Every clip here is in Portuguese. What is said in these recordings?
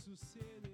sucede.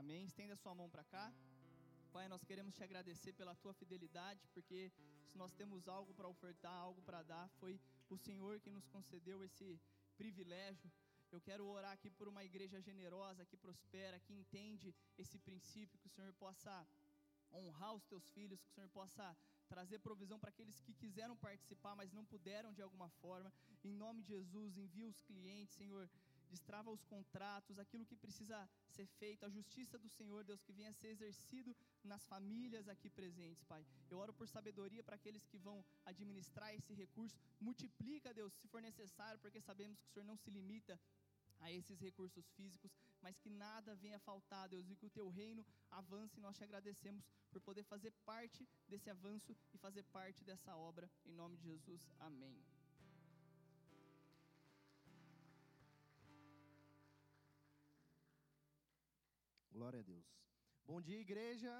Amém. Estenda sua mão para cá. Pai, nós queremos te agradecer pela tua fidelidade, porque se nós temos algo para ofertar, algo para dar, foi o Senhor que nos concedeu esse privilégio. Eu quero orar aqui por uma igreja generosa, que prospera, que entende esse princípio, que o Senhor possa honrar os teus filhos, que o Senhor possa trazer provisão para aqueles que quiseram participar, mas não puderam de alguma forma. Em nome de Jesus, envia os clientes, Senhor, destrava os contratos, aquilo que precisa ser feito, a justiça do Senhor, Deus, que venha ser exercido nas famílias aqui presentes, Pai. Eu oro por sabedoria para aqueles que vão administrar esse recurso. Multiplica, Deus, se for necessário, porque sabemos que o Senhor não se limita a esses recursos físicos, mas que nada venha faltar, Deus, e que o teu reino avance, e nós te agradecemos por poder fazer parte desse avanço e fazer parte dessa obra, em nome de Jesus, amém. Glória a Deus. Bom dia, igreja.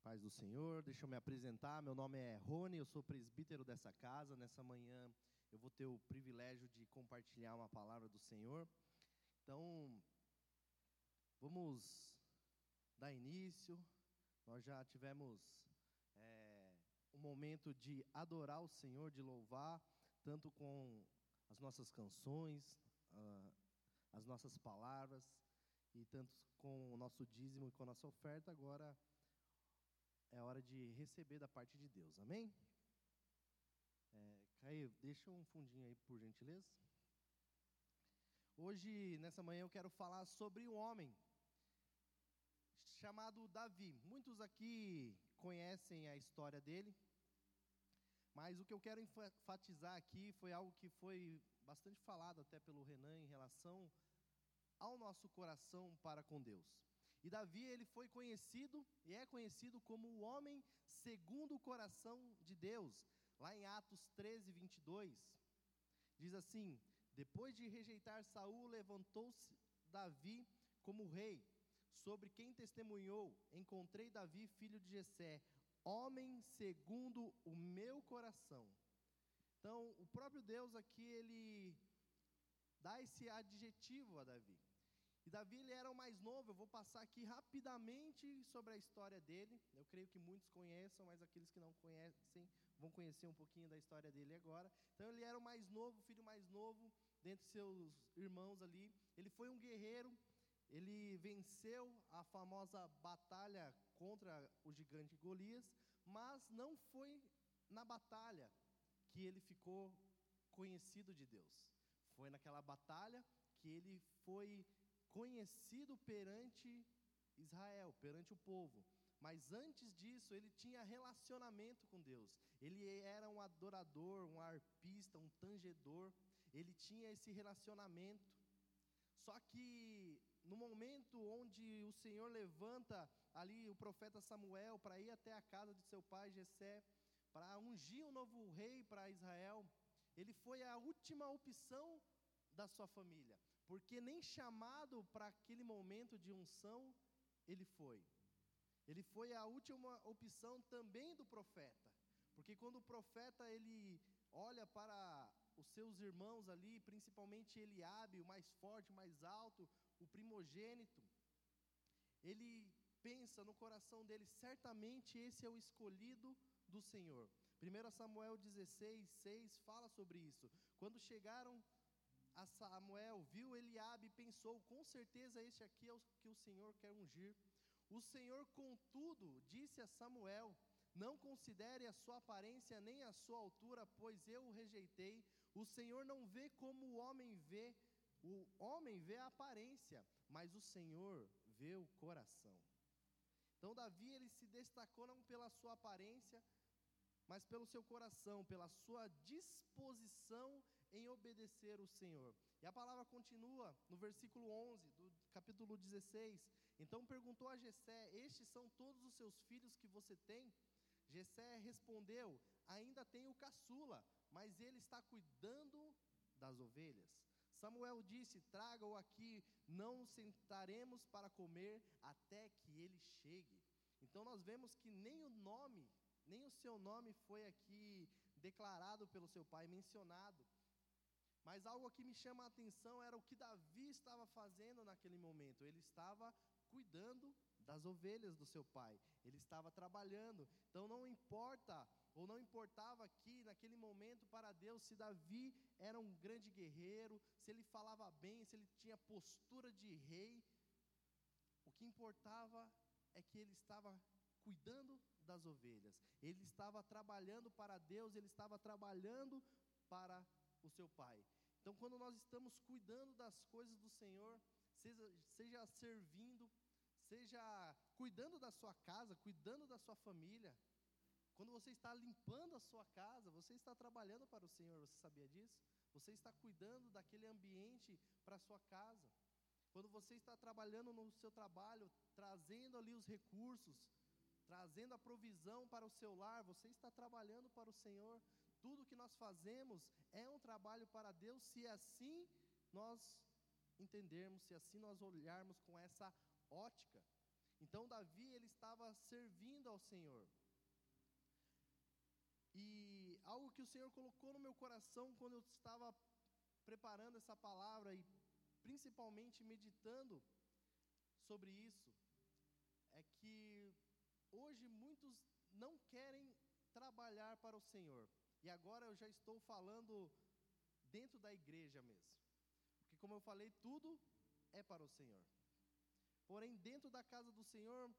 Paz do Senhor, deixa eu me apresentar. Meu nome é Rony, eu sou presbítero dessa casa. Nessa manhã eu vou ter o privilégio de compartilhar uma palavra do Senhor. Então, vamos dar início. Nós já tivemos é, um momento de adorar o Senhor, de louvar, tanto com as nossas canções, ah, as nossas palavras, e tanto com o nosso dízimo e com a nossa oferta. Agora é hora de receber da parte de Deus, amém? É, Caio, deixa um fundinho aí, por gentileza. Hoje, nessa manhã, eu quero falar sobre um homem chamado Davi. Muitos aqui conhecem a história dele, mas o que eu quero enfatizar aqui foi algo que foi bastante falado até pelo Renan em relação ao nosso coração para com Deus. E Davi, ele foi conhecido e é conhecido como o homem segundo o coração de Deus. Lá em Atos 13, 22, diz assim: Depois de rejeitar Saul, levantou-se Davi como rei, sobre quem testemunhou: Encontrei Davi, filho de Jessé, homem segundo o meu coração. Então, o próprio Deus aqui ele dá esse adjetivo a Davi. E Davi ele era o mais novo, eu vou passar aqui rapidamente sobre a história dele. Eu creio que muitos conheçam, mas aqueles que não conhecem vão conhecer um pouquinho da história dele agora. Então ele era o mais novo, o filho mais novo dentre seus irmãos ali. Ele foi um guerreiro, ele venceu a famosa batalha contra o gigante Golias, mas não foi na batalha que ele ficou conhecido de Deus. Foi naquela batalha que ele foi conhecido perante Israel, perante o povo. Mas antes disso, ele tinha relacionamento com Deus. Ele era um adorador, um arpista, um tangedor. Ele tinha esse relacionamento. Só que no momento onde o Senhor levanta ali o profeta Samuel para ir até a casa de seu pai Jessé, para ungir um novo rei para Israel, ele foi a última opção da sua família, porque nem chamado para aquele momento de unção ele foi. Ele foi a última opção também do profeta, porque quando o profeta ele olha para os seus irmãos ali, principalmente Eliabe, o mais forte, o mais alto, o primogênito, ele pensa no coração dele, certamente esse é o escolhido do Senhor. 1 Samuel 16, 6 fala sobre isso. Quando chegaram a Samuel, viu Eliabe e pensou: com certeza este aqui é o que o Senhor quer ungir. O Senhor, contudo, disse a Samuel: Não considere a sua aparência nem a sua altura, pois eu o rejeitei. O Senhor não vê como o homem vê. O homem vê a aparência, mas o Senhor vê o coração. Então Davi ele se destacou não pela sua aparência, mas pelo seu coração, pela sua disposição em obedecer o Senhor. E a palavra continua no versículo 11 do capítulo 16. Então perguntou a Jessé: "Estes são todos os seus filhos que você tem?" Jessé respondeu: "Ainda tenho o caçula, mas ele está cuidando das ovelhas." Samuel disse: Traga-o aqui, não sentaremos para comer até que ele chegue. Então nós vemos que nem o nome, nem o seu nome foi aqui declarado pelo seu pai, mencionado. Mas algo que me chama a atenção era o que Davi estava fazendo naquele momento. Ele estava cuidando das ovelhas do seu pai. Ele estava trabalhando. Então não importa ou não importava aqui, naquele momento, para Deus, se Davi era um grande guerreiro, se ele falava bem, se ele tinha postura de rei. O que importava é que ele estava cuidando das ovelhas, ele estava trabalhando para Deus, ele estava trabalhando para o seu pai. Então, quando nós estamos cuidando das coisas do Senhor, seja, seja servindo, seja cuidando da sua casa, cuidando da sua família, quando você está limpando a sua casa, você está trabalhando para o Senhor, você sabia disso? Você está cuidando daquele ambiente para a sua casa. Quando você está trabalhando no seu trabalho, trazendo ali os recursos, trazendo a provisão para o seu lar, você está trabalhando para o Senhor. Tudo que nós fazemos é um trabalho para Deus, se assim nós entendermos, se assim nós olharmos com essa ótica. Então Davi ele estava servindo ao Senhor. E algo que o Senhor colocou no meu coração quando eu estava preparando essa palavra e principalmente meditando sobre isso, é que hoje muitos não querem trabalhar para o Senhor. E agora eu já estou falando dentro da igreja mesmo. Porque, como eu falei, tudo é para o Senhor. Porém, dentro da casa do Senhor,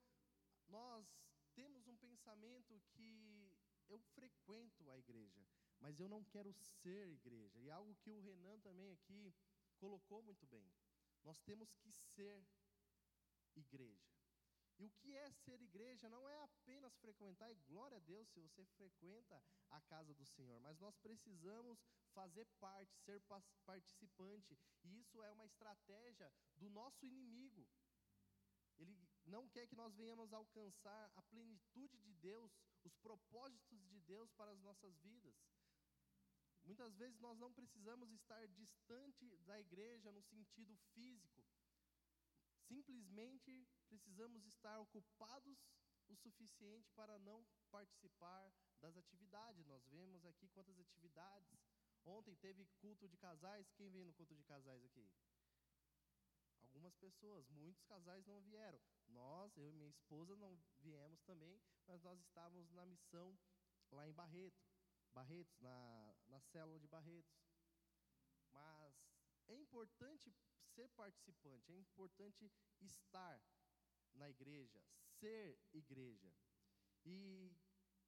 nós temos um pensamento que eu frequento a igreja, mas eu não quero ser igreja. E algo que o Renan também aqui colocou muito bem. Nós temos que ser igreja. E o que é ser igreja não é apenas frequentar, e glória a Deus se você frequenta a casa do Senhor, mas nós precisamos fazer parte, ser participante, e isso é uma estratégia do nosso inimigo. Ele não quer que nós venhamos alcançar a plenitude de Deus, os propósitos de Deus para as nossas vidas. Muitas vezes nós não precisamos estar distante da igreja no sentido físico. Simplesmente precisamos estar ocupados o suficiente para não participar das atividades. Nós vemos aqui quantas atividades. Ontem teve culto de casais. Quem veio no culto de casais aqui? Algumas pessoas, muitos casais não vieram. Nós, eu e minha esposa, não viemos também, mas nós estávamos na missão lá em Barreto, Barretos, na, na célula de Barretos. Mas é importante ser participante, é importante estar na igreja, ser igreja. E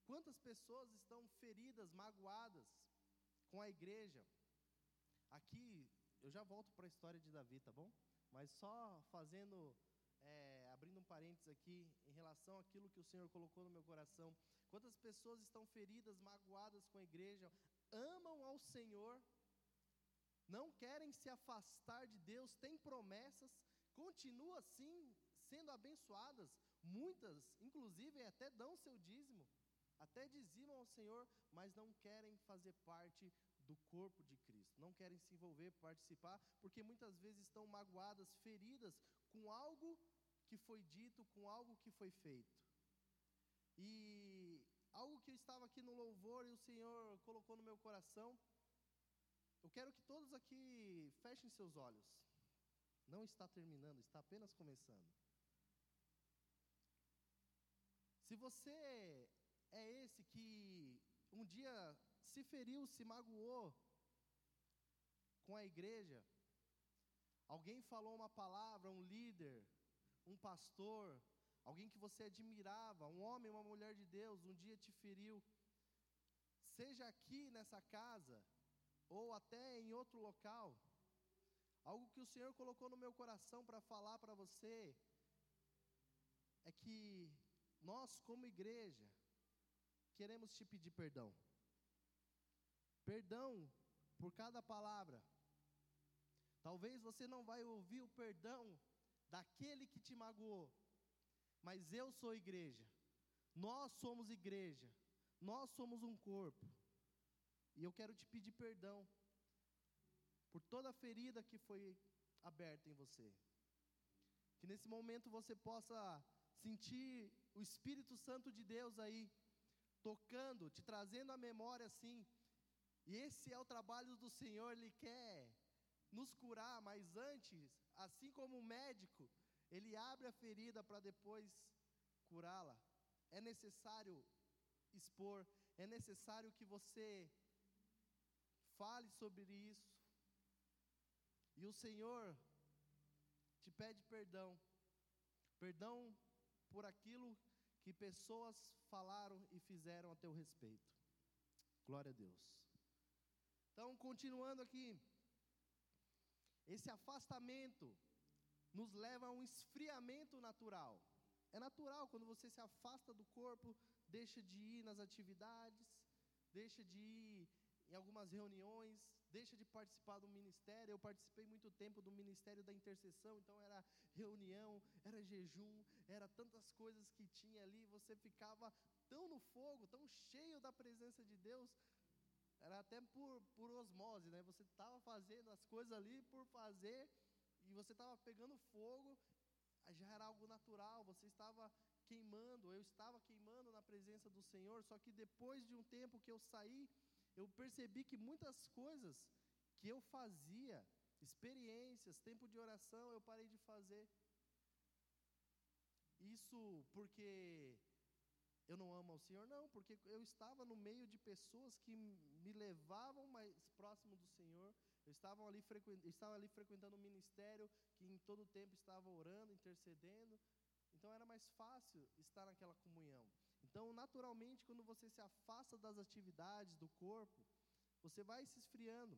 quantas pessoas estão feridas, magoadas com a igreja? Aqui, eu já volto para a história de Davi, tá bom? Mas só fazendo, é, abrindo um parênteses aqui, em relação àquilo que o Senhor colocou no meu coração. Quantas pessoas estão feridas, magoadas com a igreja, amam ao Senhor, não querem se afastar de Deus, têm promessas, continuam assim, sendo abençoadas, muitas, inclusive, até dão seu dízimo, até dizimam ao Senhor, mas não querem fazer parte do corpo de Cristo. Não querem se envolver, participar, porque muitas vezes estão magoadas, feridas com algo que foi dito, com algo que foi feito. E algo que eu estava aqui no louvor e o Senhor colocou no meu coração. Eu quero que todos aqui fechem seus olhos. Não está terminando, está apenas começando. Se você é esse que um dia se feriu, se magoou com a igreja, alguém falou uma palavra, um líder, um pastor, alguém que você admirava, um homem, uma mulher de Deus, um dia te feriu, seja aqui nessa casa, ou até em outro local, Algo que o Senhor colocou no meu coração para falar para você é que nós, como igreja, queremos te pedir perdão. Perdão por cada palavra. Talvez você não vai ouvir o perdão daquele que te magoou, mas eu sou igreja. Nós somos igreja. Nós somos um corpo. E eu quero te pedir perdão por toda a ferida que foi aberta em você. Que nesse momento você possa sentir o Espírito Santo de Deus aí, tocando, te trazendo a memória assim. E esse é o trabalho do Senhor, Ele quer nos curar, mas antes, assim como o médico, Ele abre a ferida para depois curá-la. É necessário expor, é necessário que você fale sobre isso. E o Senhor te pede perdão, perdão por aquilo que pessoas falaram e fizeram a teu respeito. Glória a Deus. Então, continuando aqui, esse afastamento nos leva a um esfriamento natural. É natural quando você se afasta do corpo, deixa de ir nas atividades, deixa de ir em algumas reuniões, deixa de participar do ministério. Eu participei muito tempo do ministério da intercessão, então era reunião, era jejum, era tantas coisas que tinha ali. Você ficava tão no fogo, tão cheio da presença de Deus, era até por, por osmose, né? Você estava fazendo as coisas ali por fazer e você estava pegando fogo, já era algo natural, você estava queimando, eu estava queimando na presença do Senhor, só que depois de um tempo que eu saí, eu percebi que muitas coisas que eu fazia, experiências, tempo de oração, eu parei de fazer. Isso porque eu não amo ao Senhor? Não, porque eu estava no meio de pessoas que me levavam mais próximo do Senhor. Eu estava ali, estava ali frequentando um ministério que em todo o tempo estava orando, intercedendo. Então era mais fácil estar naquela comunhão. Então, naturalmente, quando você se afasta das atividades do corpo, você vai se esfriando.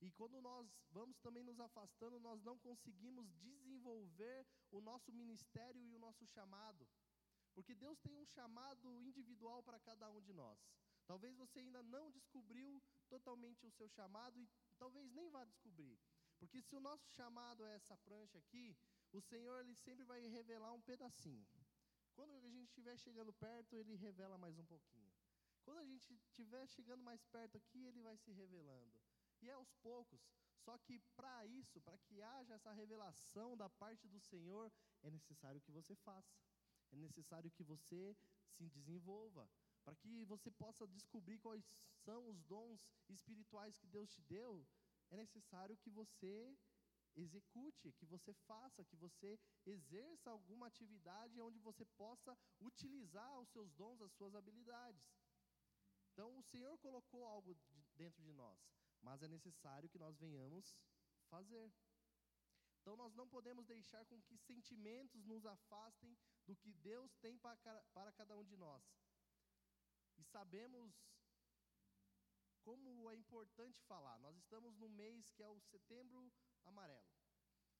E quando nós vamos também nos afastando, nós não conseguimos desenvolver o nosso ministério e o nosso chamado. Porque Deus tem um chamado individual para cada um de nós. Talvez você ainda não descobriu totalmente o seu chamado e talvez nem vá descobrir. Porque se o nosso chamado é essa prancha aqui, o Senhor ele sempre vai revelar um pedacinho. Quando a gente estiver chegando perto, ele revela mais um pouquinho. Quando a gente estiver chegando mais perto aqui, ele vai se revelando. E é aos poucos. Só que para isso, para que haja essa revelação da parte do Senhor, é necessário que você faça. É necessário que você se desenvolva. Para que você possa descobrir quais são os dons espirituais que Deus te deu, é necessário que você execute, que você faça, que você exerça alguma atividade onde você possa utilizar os seus dons, as suas habilidades. Então, o Senhor colocou algo dentro de nós, mas é necessário que nós venhamos fazer. Então, nós não podemos deixar com que sentimentos nos afastem do que Deus tem para cada um de nós. E sabemos como é importante falar. Nós estamos no mês que é o setembro amarelo,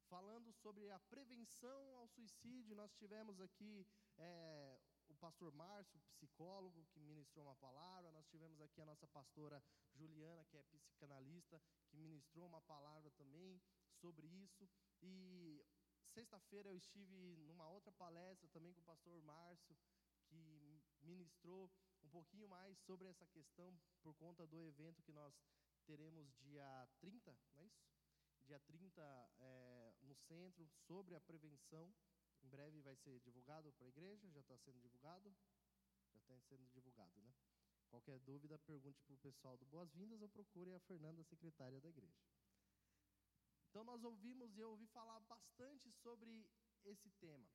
falando sobre a prevenção ao suicídio. Nós tivemos aqui é, o pastor Márcio, psicólogo, que ministrou uma palavra. Nós tivemos aqui a nossa pastora Juliana, que é psicanalista, que ministrou uma palavra também sobre isso. E sexta-feira eu estive numa outra palestra também com o pastor Márcio, que ministrou um pouquinho mais sobre essa questão por conta do evento que nós teremos dia 30, não é isso? Dia 30 é, no centro, sobre a prevenção. Em breve vai ser divulgado para a igreja, já está sendo divulgado? Já está sendo divulgado, né? Qualquer dúvida, pergunte para o pessoal do Boas-Vindas ou procure a Fernanda, secretária da igreja. Então nós ouvimos e eu ouvi falar bastante sobre esse tema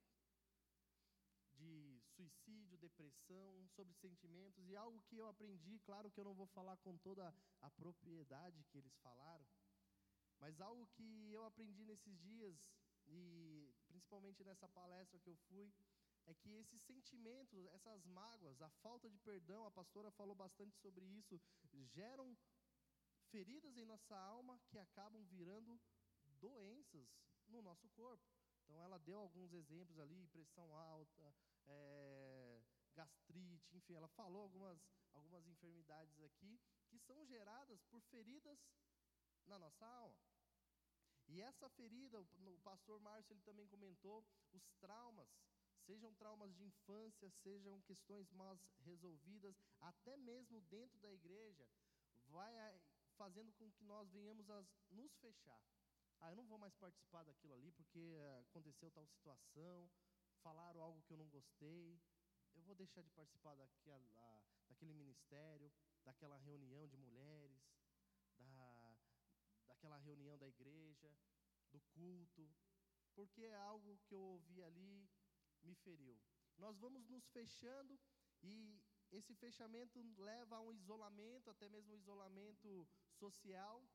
de suicídio, depressão, sobre sentimentos e algo que eu aprendi, claro que eu não vou falar com toda a propriedade que eles falaram, mas algo que eu aprendi nesses dias, e principalmente nessa palestra que eu fui, é que esses sentimentos, essas mágoas, a falta de perdão, a pastora falou bastante sobre isso, geram feridas em nossa alma que acabam virando doenças no nosso corpo. Então, ela deu alguns exemplos ali: pressão alta, é, gastrite, enfim, ela falou algumas, algumas enfermidades aqui que são geradas por feridas na nossa alma. E essa ferida, o pastor Márcio ele também comentou, os traumas, sejam traumas de infância, sejam questões mal resolvidas, até mesmo dentro da igreja, vai fazendo com que nós venhamos a nos fechar. Ah, eu não vou mais participar daquilo ali porque aconteceu tal situação, falaram algo que eu não gostei, eu vou deixar de participar daquela, daquele ministério, daquela reunião de mulheres, daquela reunião da igreja, do culto, porque é algo que eu ouvi ali me feriu. Nós vamos nos fechando e esse fechamento leva a um isolamento, até mesmo um isolamento social.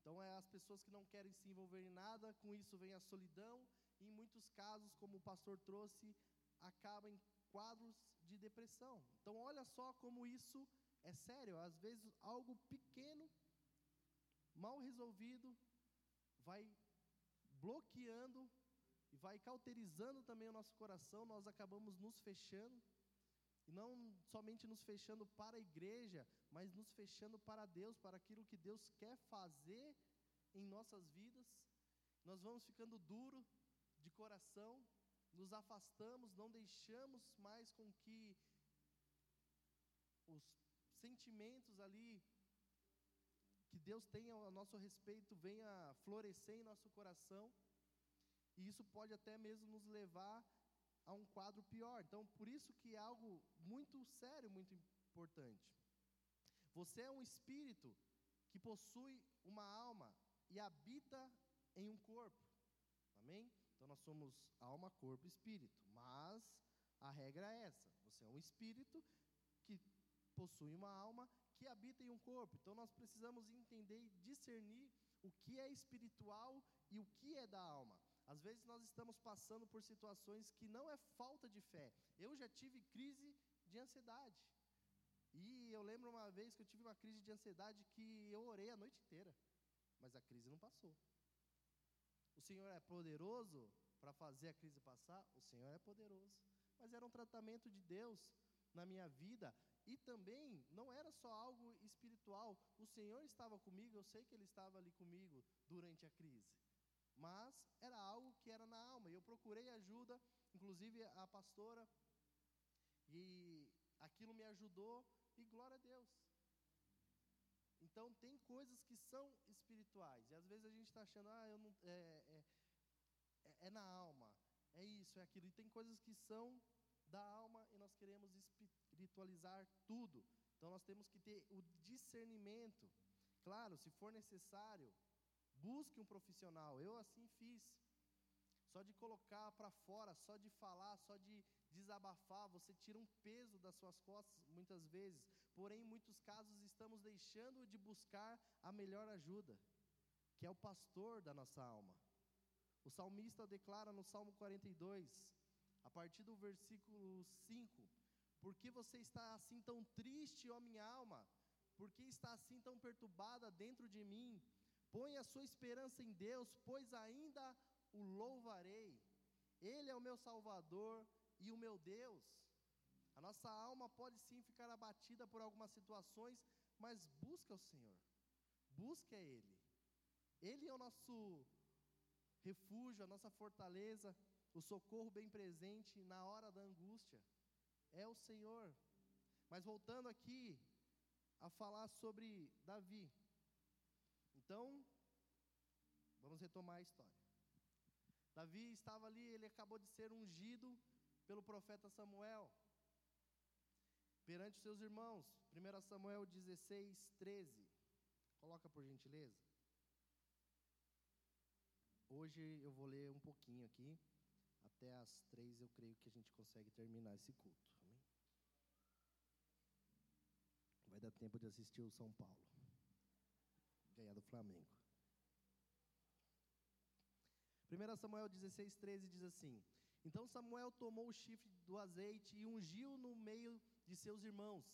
Então é as pessoas que não querem se envolver em nada, com isso vem a solidão, e em muitos casos, como o pastor trouxe, acaba em quadros de depressão. Então olha só como isso é sério, às vezes algo pequeno, mal resolvido, vai bloqueando e vai cauterizando também o nosso coração, nós acabamos nos fechando, e não somente nos fechando para a igreja, mas nos fechando para Deus, para aquilo que Deus quer fazer em nossas vidas. Nós vamos ficando duro de coração, nos afastamos, não deixamos mais com que os sentimentos ali que Deus tem a nosso respeito venha florescer em nosso coração, e isso pode até mesmo nos levar a um quadro pior. Então, por isso que é algo muito sério, muito importante. Você é um espírito que possui uma alma e habita em um corpo. Amém? Então nós somos alma, corpo e espírito. Mas a regra é essa: você é um espírito que possui uma alma que habita em um corpo. Então nós precisamos entender e discernir o que é espiritual e o que é da alma. Às vezes nós estamos passando por situações que não é falta de fé. Eu já tive crise de ansiedade. E eu lembro uma vez que eu tive uma crise de ansiedade que eu orei a noite inteira, mas a crise não passou. O Senhor é poderoso para fazer a crise passar? O Senhor é poderoso. Mas era um tratamento de Deus na minha vida e também não era só algo espiritual. O Senhor estava comigo, eu sei que Ele estava ali comigo durante a crise. Mas era algo que era na alma. E eu procurei ajuda, inclusive a pastora, e aquilo me ajudou, e glória a Deus. Então tem coisas que são espirituais. E às vezes a gente está achando, ah, eu não, é, é, é, é, na alma, é isso, é aquilo. E tem coisas que são da alma e nós queremos espiritualizar tudo. Então nós temos que ter o discernimento. Claro, se for necessário, busque um profissional. Eu assim fiz. Só de colocar para fora, só de falar, só de desabafar, você tira um peso das suas costas muitas vezes. Porém, em muitos casos estamos deixando de buscar a melhor ajuda, que é o pastor da nossa alma. O salmista declara no Salmo 42, a partir do versículo 5: Por que você está assim tão triste, ó minha alma? Por que está assim tão perturbada dentro de mim? Põe a sua esperança em Deus, pois ainda o louvarei. Ele é o meu Salvador e o meu Deus. A nossa alma pode sim ficar abatida por algumas situações, mas busca o Senhor, busca Ele. Ele é o nosso refúgio, a nossa fortaleza, o socorro bem presente na hora da angústia. É o Senhor. Mas voltando aqui a falar sobre Davi. Então, vamos retomar a história. Davi estava ali, ele acabou de ser ungido pelo profeta Samuel perante seus irmãos. 1 Samuel 16, 13. Coloca por gentileza. Hoje eu vou ler um pouquinho aqui. Até as três eu creio que a gente consegue terminar esse culto. Amém? Vai dar tempo de assistir o São Paulo. Ganhar do Flamengo. 1 Samuel 16, 13 diz assim: Então Samuel tomou o chifre do azeite e ungiu no meio de seus irmãos.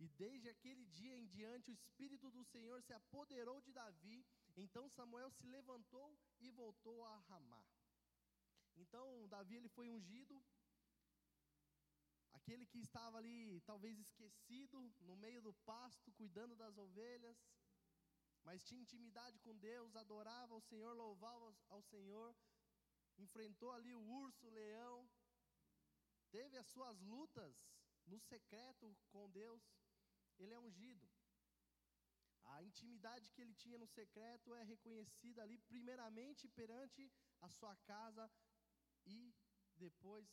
E desde aquele dia em diante, o Espírito do Senhor se apoderou de Davi, Então Samuel se levantou e voltou a Ramá. Então Davi ele foi ungido, aquele que estava ali talvez esquecido no meio do pasto, cuidando das ovelhas, mas tinha intimidade com Deus, adorava ao Senhor, louvava ao Senhor, enfrentou ali o urso, o leão, teve as suas lutas no secreto com Deus, ele é ungido. A intimidade que ele tinha no secreto é reconhecida ali, primeiramente perante a sua casa e depois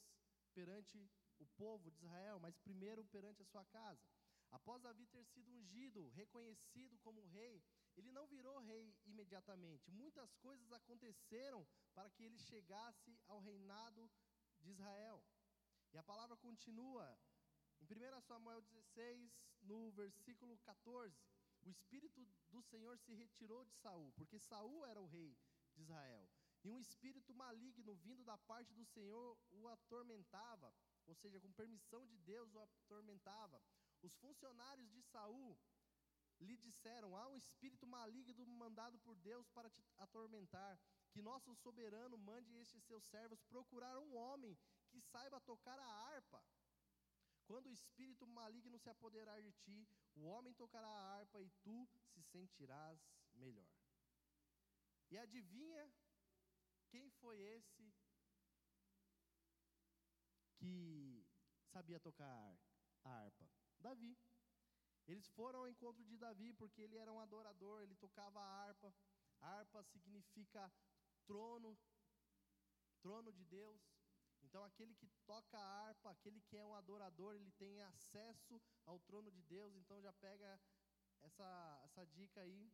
perante o povo de Israel, mas primeiro perante a sua casa. Após Davi ter sido ungido, reconhecido como rei, ele não virou rei imediatamente. Muitas coisas aconteceram para que ele chegasse ao reinado de Israel. E a palavra continua em 1 Samuel 16, no versículo 14. O espírito do Senhor se retirou de Saul, porque Saul era o rei de Israel. E um espírito maligno vindo da parte do Senhor o atormentava, ou seja, com permissão de Deus o atormentava. Os funcionários de Saul lhe disseram: Há um espírito maligno mandado por Deus para te atormentar. Que nosso soberano mande estes seus servos procurar um homem que saiba tocar a harpa. Quando o espírito maligno se apoderar de ti, o homem tocará a harpa e tu se sentirás melhor. E adivinha quem foi esse que sabia tocar a harpa? Davi. Eles foram ao encontro de Davi porque ele era um adorador, ele tocava a harpa. A harpa significa trono, trono de Deus. Então, aquele que toca a harpa, aquele que é um adorador, ele tem acesso ao trono de Deus. Então, já pega essa, essa dica aí.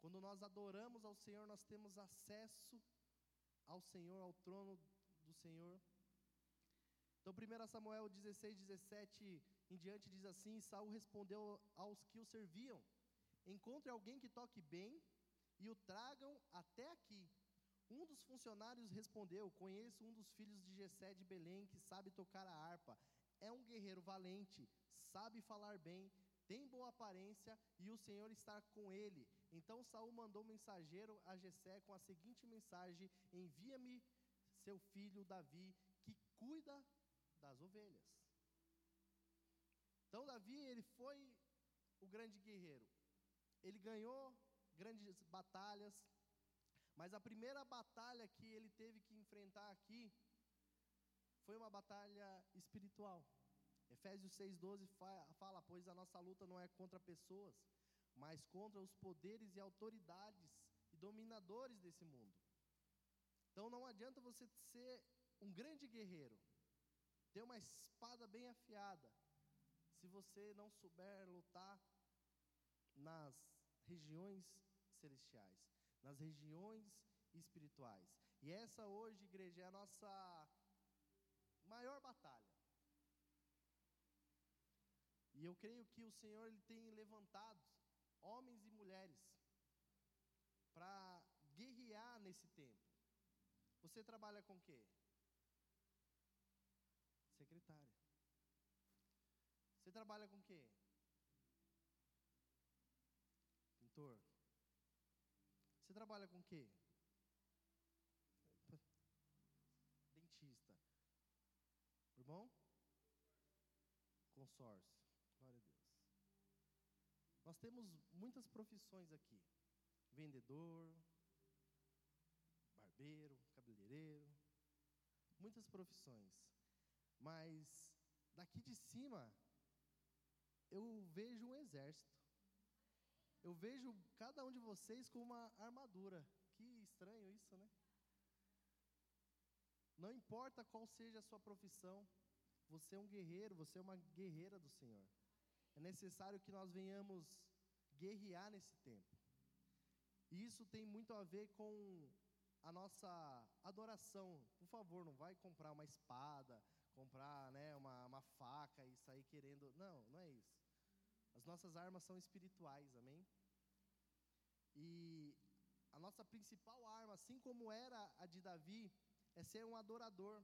Quando nós adoramos ao Senhor, nós temos acesso ao Senhor, ao trono do Senhor. Então, 1 Samuel 16, 17 em diante diz assim: Saul respondeu aos que o serviam: Encontre alguém que toque bem e o tragam até aqui. Um dos funcionários respondeu: Conheço um dos filhos de Jessé de Belém que sabe tocar a harpa. É um guerreiro valente, sabe falar bem, tem boa aparência e o Senhor está com ele. Então Saul mandou um mensageiro a Jessé com a seguinte mensagem: Envia-me seu filho Davi, que cuida das ovelhas. Então Davi, ele foi o grande guerreiro. Ele ganhou grandes batalhas, mas a primeira batalha que ele teve que enfrentar aqui foi uma batalha espiritual. Efésios 6,12 fala: Pois a nossa luta não é contra pessoas, mas contra os poderes e autoridades e dominadores desse mundo. Então não adianta você ser um grande guerreiro, ter uma espada bem afiada, se você não souber lutar nas regiões celestiais, nas regiões espirituais. E essa hoje, igreja, é a nossa maior batalha. E eu creio que o Senhor ele tem levantado homens e mulheres para guerrear nesse tempo. Você trabalha com o quê? Secretária. Você trabalha com o quê? Pintor. Você trabalha com o quê? Dentista. Irmão? Consórcio. Nós temos muitas profissões aqui: vendedor, barbeiro, cabeleireiro, muitas profissões. Mas daqui de cima eu vejo um exército. Eu vejo cada um de vocês com uma armadura. Que estranho isso, né? Não importa qual seja a sua profissão, você é um guerreiro, você é uma guerreira do Senhor. É necessário que nós venhamos guerrear nesse tempo. E isso tem muito a ver com a nossa adoração. Por favor, não vai comprar uma espada, comprar né, uma, uma faca e sair querendo. Não, não é isso. As nossas armas são espirituais, amém? E a nossa principal arma, assim como era a de Davi, é ser um adorador.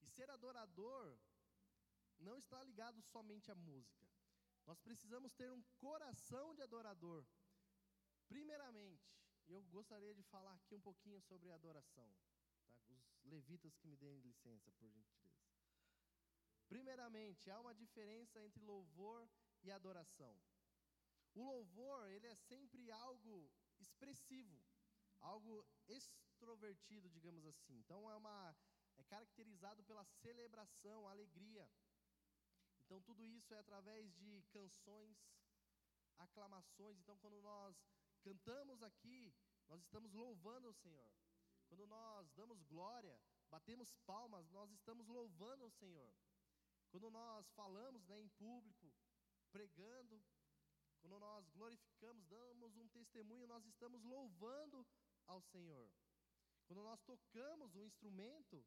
E ser adorador não está ligado somente à música. Nós precisamos ter um coração de adorador. E eu gostaria de falar aqui um pouquinho sobre adoração. Tá? Os levitas que me deem licença, por gentileza. Primeiramente, há uma diferença entre louvor e adoração. O louvor, ele é sempre algo expressivo, algo extrovertido, digamos assim. Então é uma é caracterizado pela celebração, alegria. Então tudo isso é através de canções, aclamações. Então quando nós cantamos aqui, nós estamos louvando o Senhor. Quando nós damos glória, batemos palmas, nós estamos louvando o Senhor. Quando nós falamos né, em público, pregando, quando nós glorificamos, damos um testemunho, nós estamos louvando ao Senhor. Quando nós tocamos um instrumento,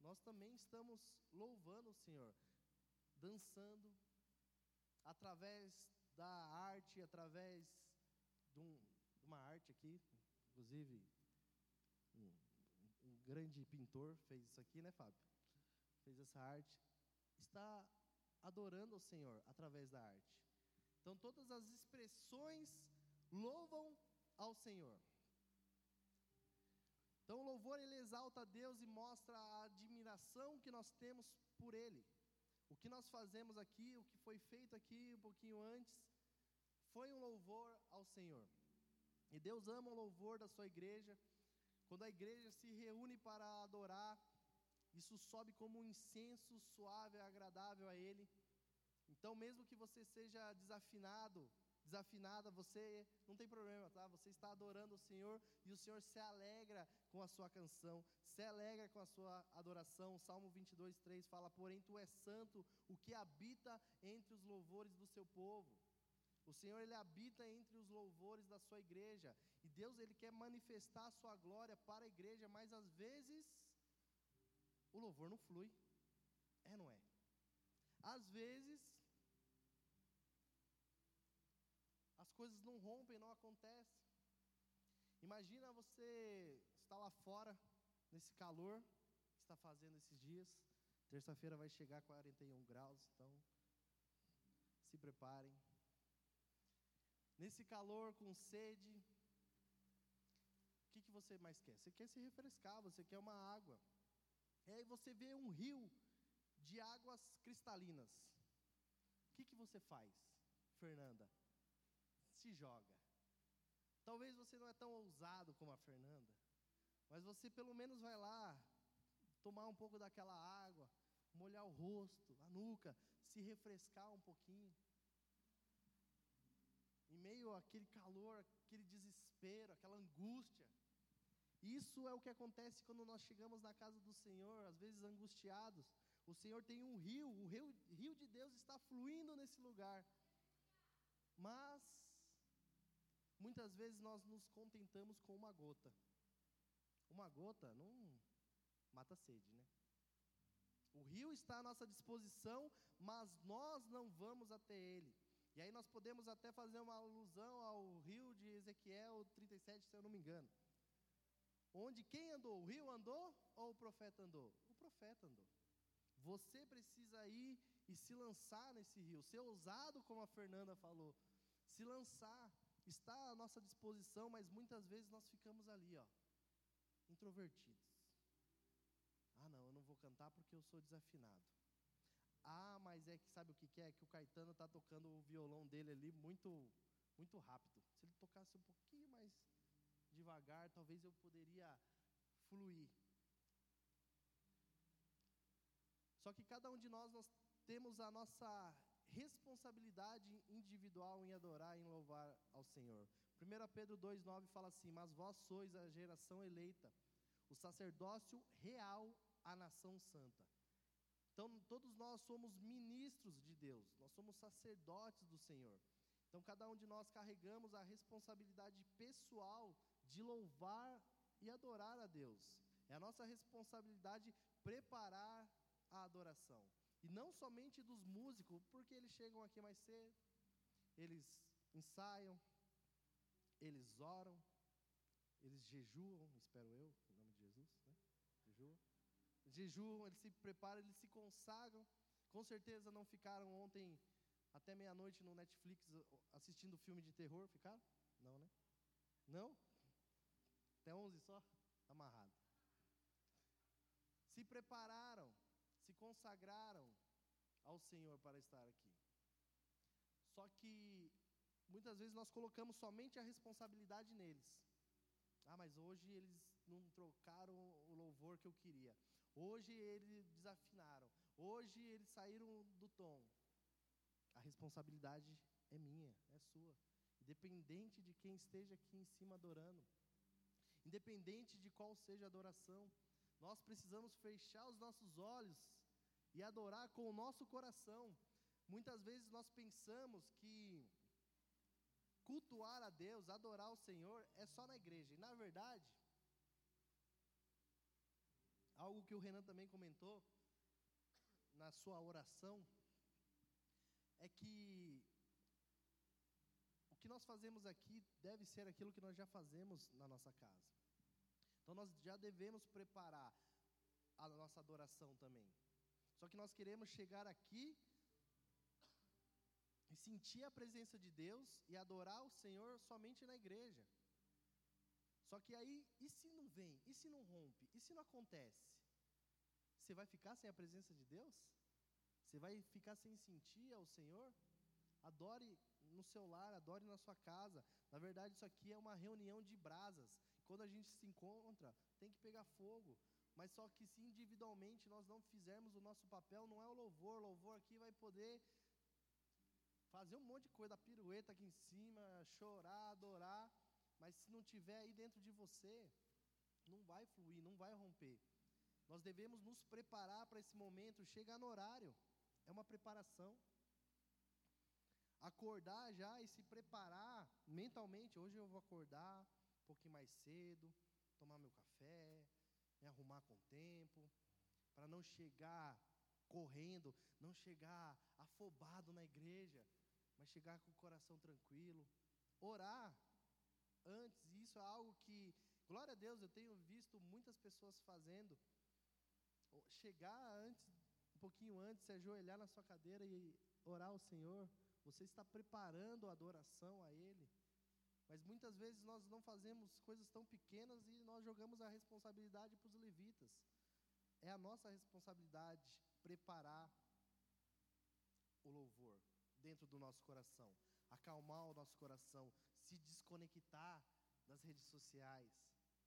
nós também estamos louvando o Senhor, dançando, através da arte, através de, um, de uma arte aqui, inclusive um, um grande pintor fez isso aqui, né, Fábio? Fez essa arte está adorando ao Senhor através da arte. Então todas as expressões louvam ao Senhor. Então o louvor ele exalta a Deus e mostra a admiração que nós temos por ele. O que nós fazemos aqui, o que foi feito aqui um pouquinho antes, foi um louvor ao Senhor. E Deus ama o louvor da sua igreja. Quando a igreja se reúne para adorar, isso sobe como um incenso suave e agradável a Ele. Então, mesmo que você seja desafinado, desafinada, você não tem problema, tá? Você está adorando o Senhor e o Senhor se alegra com a sua canção, se alegra com a sua adoração. Salmo 22, 3 fala: Porém, tu és santo, o que habita entre os louvores do seu povo. O Senhor, Ele habita entre os louvores da sua igreja. E Deus, Ele quer manifestar a sua glória para a igreja, mas às vezes o louvor não flui. É, não é? Às vezes, as coisas não rompem, não acontecem. Imagina você estar lá fora, nesse calor que está fazendo esses dias. Terça-feira vai chegar a 41 graus, então se preparem. Nesse calor, com sede, o que, que você mais quer? Você quer se refrescar, você quer uma água. E aí você vê um rio de águas cristalinas. O que, que você faz, Fernanda? Se joga. Talvez você não é tão ousado como a Fernanda, mas você pelo menos vai lá tomar um pouco daquela água, molhar o rosto, a nuca, se refrescar um pouquinho. Em meio àquele calor, aquele desespero, aquela angústia, isso é o que acontece quando nós chegamos na casa do Senhor, às vezes angustiados. O Senhor tem um rio, o rio, rio de Deus está fluindo nesse lugar. Mas, muitas vezes nós nos contentamos com uma gota. Uma gota não mata sede, né? O rio está à nossa disposição, mas nós não vamos até ele. E aí nós podemos até fazer uma alusão ao rio de Ezequiel 37, se eu não me engano. Onde quem andou? O rio andou ou o profeta andou? O profeta andou. Você precisa ir e se lançar nesse rio, ser ousado, como a Fernanda falou. Se lançar, está à nossa disposição, mas muitas vezes nós ficamos ali, ó, introvertidos. Ah, não, eu não vou cantar porque eu sou desafinado. Ah, mas é que sabe o que, que é? Que o Caetano está tocando o violão dele ali muito, muito rápido. Se ele tocasse um pouquinho mais devagar, talvez eu poderia fluir. Só que cada um de nós, nós temos a nossa responsabilidade individual em adorar e em louvar ao Senhor. 1 Pedro 2,9 fala assim: Mas vós sois a geração eleita, o sacerdócio real, a nação santa. Então, todos nós somos ministros de Deus, nós somos sacerdotes do Senhor. Então, cada um de nós carregamos a responsabilidade pessoal de louvar e adorar a Deus. É a nossa responsabilidade preparar a adoração. E não somente dos músicos, porque eles chegam aqui mais cedo, eles ensaiam, eles oram, eles jejuam, espero eu, em nome de Jesus, né? Jejuam. Jejuam, eles se preparam, eles se consagram. Com certeza não ficaram ontem até meia-noite no Netflix assistindo filme de terror, ficaram? Não, né? Não? Até 11 só? Amarrado. Se prepararam, consagraram ao Senhor para estar aqui. Só que muitas vezes nós colocamos somente a responsabilidade neles. Ah, mas hoje eles não trocaram o louvor que eu queria. Hoje eles desafinaram. Hoje eles saíram do tom. A responsabilidade é minha, é sua. Independente de quem esteja aqui em cima adorando. Independente de qual seja a adoração. Nós precisamos fechar os nossos olhos e adorar com o nosso coração. Muitas vezes nós pensamos que cultuar a Deus, adorar o Senhor, é só na igreja. E na verdade, algo que o Renan também comentou na sua oração, é que o que nós fazemos aqui deve ser aquilo que nós já fazemos na nossa casa. Então nós já devemos preparar a nossa adoração também. Só que nós queremos chegar aqui e sentir a presença de Deus e adorar o Senhor somente na igreja. Só que aí, e se não vem? E se não rompe? E se não acontece? Você vai ficar sem a presença de Deus? Você vai ficar sem sentir ao Senhor? Adore no seu lar, adore na sua casa. Na verdade, isso aqui é uma reunião de brasas. Quando a gente se encontra, tem que pegar fogo. Mas só que se individualmente nós não fizermos o nosso papel, não é o louvor. O louvor aqui vai poder fazer um monte de coisa, pirueta aqui em cima, chorar, adorar, mas se não tiver aí dentro de você, não vai fluir, não vai romper. Nós devemos nos preparar para esse momento, chegar no horário, é uma preparação. Acordar já e se preparar mentalmente. Hoje eu vou acordar um pouquinho mais cedo, tomar meu café, me arrumar com tempo, para não chegar correndo, não chegar afobado na igreja, mas chegar com o coração tranquilo. Orar antes, isso é algo que, glória a Deus, eu tenho visto muitas pessoas fazendo. Chegar antes, um pouquinho antes, se ajoelhar na sua cadeira e orar ao Senhor. Você está preparando a adoração a Ele. Mas muitas vezes nós não fazemos coisas tão pequenas e nós jogamos a responsabilidade para os levitas. É a nossa responsabilidade preparar o louvor dentro do nosso coração, acalmar o nosso coração, se desconectar das redes sociais.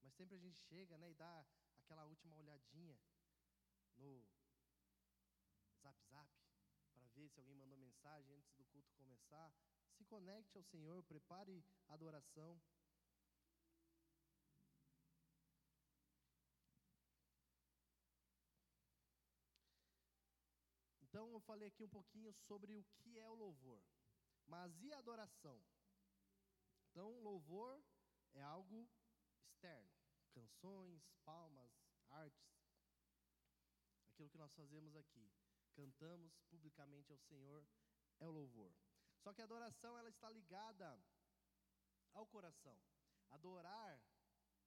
Mas sempre a gente chega né, e dá aquela última olhadinha no Zap Zap para ver se alguém mandou mensagem antes do culto começar. Se conecte ao Senhor, prepare adoração. Então eu falei aqui um pouquinho sobre o que é o louvor. Mas e a adoração? Então, louvor é algo externo, canções, palmas, artes. Aquilo que nós fazemos aqui, cantamos publicamente ao Senhor é o louvor. Só que a adoração ela está ligada ao coração. Adorar,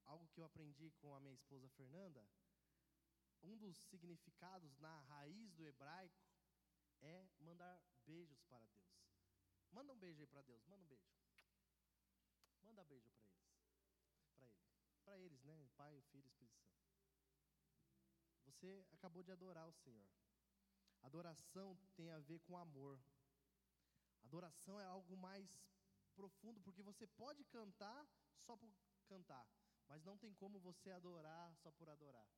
algo que eu aprendi com a minha esposa Fernanda, um dos significados na raiz do hebraico é mandar beijos para Deus. Manda um beijo aí para Deus, manda um beijo. Manda beijo para eles. Para ele. Para eles, né? Pai, Filho Espírito Santo. Você acabou de adorar o Senhor. Adoração tem a ver com amor. Adoração é algo mais profundo, porque você pode cantar só por cantar, mas não tem como você adorar só por adorar.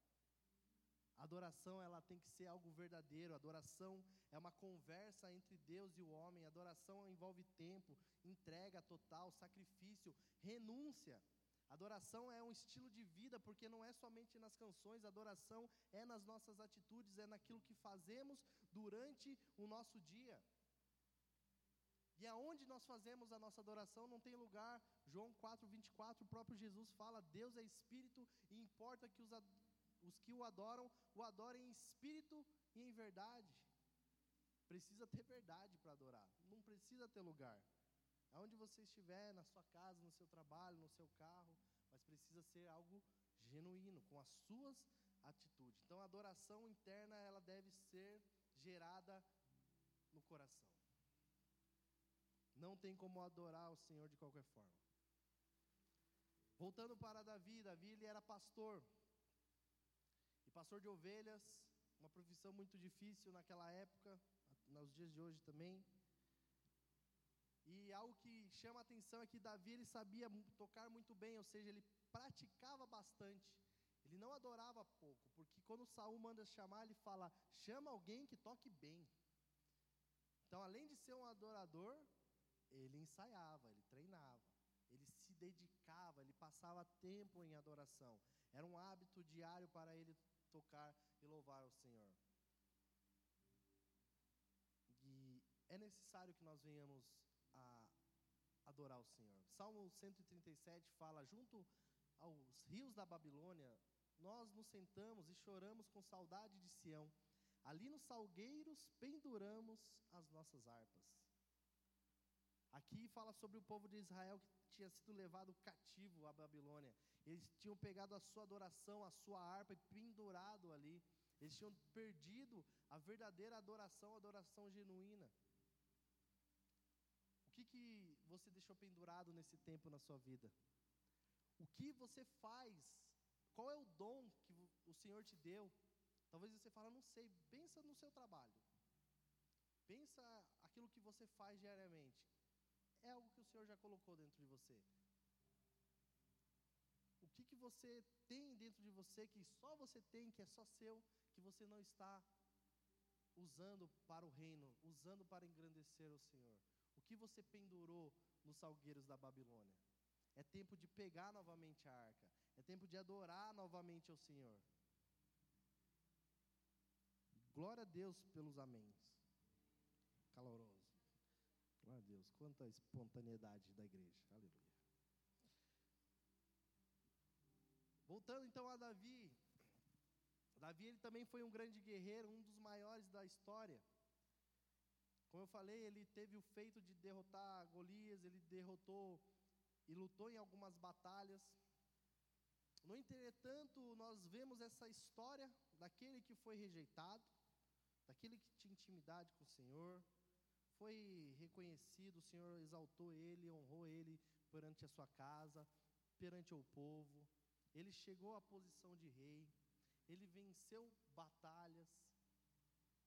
Adoração ela tem que ser algo verdadeiro. Adoração é uma conversa entre Deus e o homem. Adoração envolve tempo, entrega total, sacrifício, renúncia. Adoração é um estilo de vida, porque não é somente nas canções, adoração é nas nossas atitudes, é naquilo que fazemos durante o nosso dia. E aonde nós fazemos a nossa adoração não tem lugar. João 4:24, o próprio Jesus fala: Deus é espírito e importa que os os que o adoram, o adorem em espírito e em verdade. Precisa ter verdade para adorar, não precisa ter lugar. Aonde você estiver, na sua casa, no seu trabalho, no seu carro, mas precisa ser algo genuíno, com as suas atitudes. Então a adoração interna, ela deve ser gerada no coração. Não tem como adorar o Senhor de qualquer forma. Voltando para Davi, Davi ele era pastor. E pastor de ovelhas, uma profissão muito difícil naquela época, nos dias de hoje também. E algo que chama a atenção é que Davi ele sabia tocar muito bem, ou seja, ele praticava bastante. Ele não adorava pouco, porque quando Saul manda chamar, ele fala: "Chama alguém que toque bem". Então, além de ser um adorador, ele ensaiava, ele treinava, ele se dedicava, ele passava tempo em adoração. Era um hábito diário para ele tocar e louvar o Senhor. E é necessário que nós venhamos a adorar o Senhor. Salmo 137 fala: Junto aos rios da Babilônia, nós nos sentamos e choramos com saudade de Sião. Ali nos salgueiros penduramos as nossas harpas. Aqui fala sobre o povo de Israel que tinha sido levado cativo à Babilônia. Eles tinham pegado a sua adoração, a sua harpa e pendurado ali. Eles tinham perdido a verdadeira adoração, a adoração genuína. O que, que você deixou pendurado nesse tempo na sua vida? O que você faz? Qual é o dom que o Senhor te deu? Talvez você fale, não sei, pensa no seu trabalho. Pensa aquilo que você faz diariamente. É algo que o Senhor já colocou dentro de você. O que, que você tem dentro de você que só você tem, que é só seu, que você não está usando para o reino, usando para engrandecer o Senhor? O que você pendurou nos salgueiros da Babilônia? É tempo de pegar novamente a arca. É tempo de adorar novamente ao Senhor. Glória a Deus pelos améns. Caloroso. Glória a Deus. Quanta espontaneidade da igreja. Aleluia. Voltando então a Davi. Davi ele também foi um grande guerreiro, um dos maiores da história. Como eu falei, ele teve o feito de derrotar Golias, ele derrotou e lutou em algumas batalhas. No entretanto, nós vemos essa história daquele que foi rejeitado, daquele que tinha intimidade com o Senhor, foi reconhecido, o Senhor exaltou ele, honrou ele perante a sua casa, perante o povo. Ele chegou à posição de rei, ele venceu batalhas,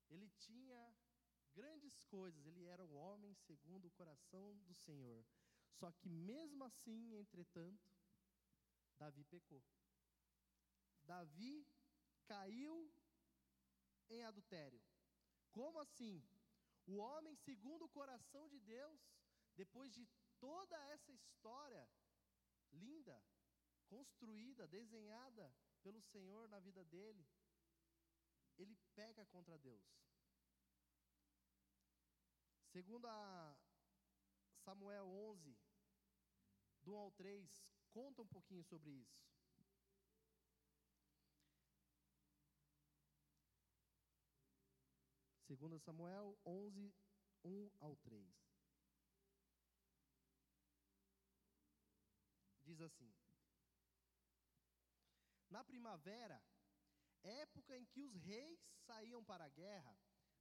ele tinha grandes coisas, ele era um homem segundo o coração do Senhor. Só que mesmo assim, entretanto, Davi pecou. Davi caiu em adultério. Como assim? O homem segundo o coração de Deus, depois de toda essa história linda, construída, desenhada pelo Senhor na vida dele, ele peca contra Deus. Segundo Samuel 11, do 1 ao 3, conta um pouquinho sobre isso. Segundo Samuel 11, 1 ao 3. Diz assim: Na primavera, época em que os reis saíam para a guerra,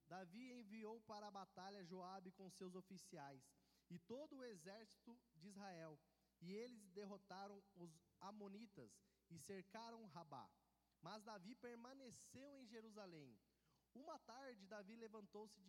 Davi enviou para a batalha Joabe com seus oficiais e todo o exército de Israel, e eles derrotaram os amonitas e cercaram Rabá. Mas Davi permaneceu em Jerusalém. Uma tarde, Davi levantou-se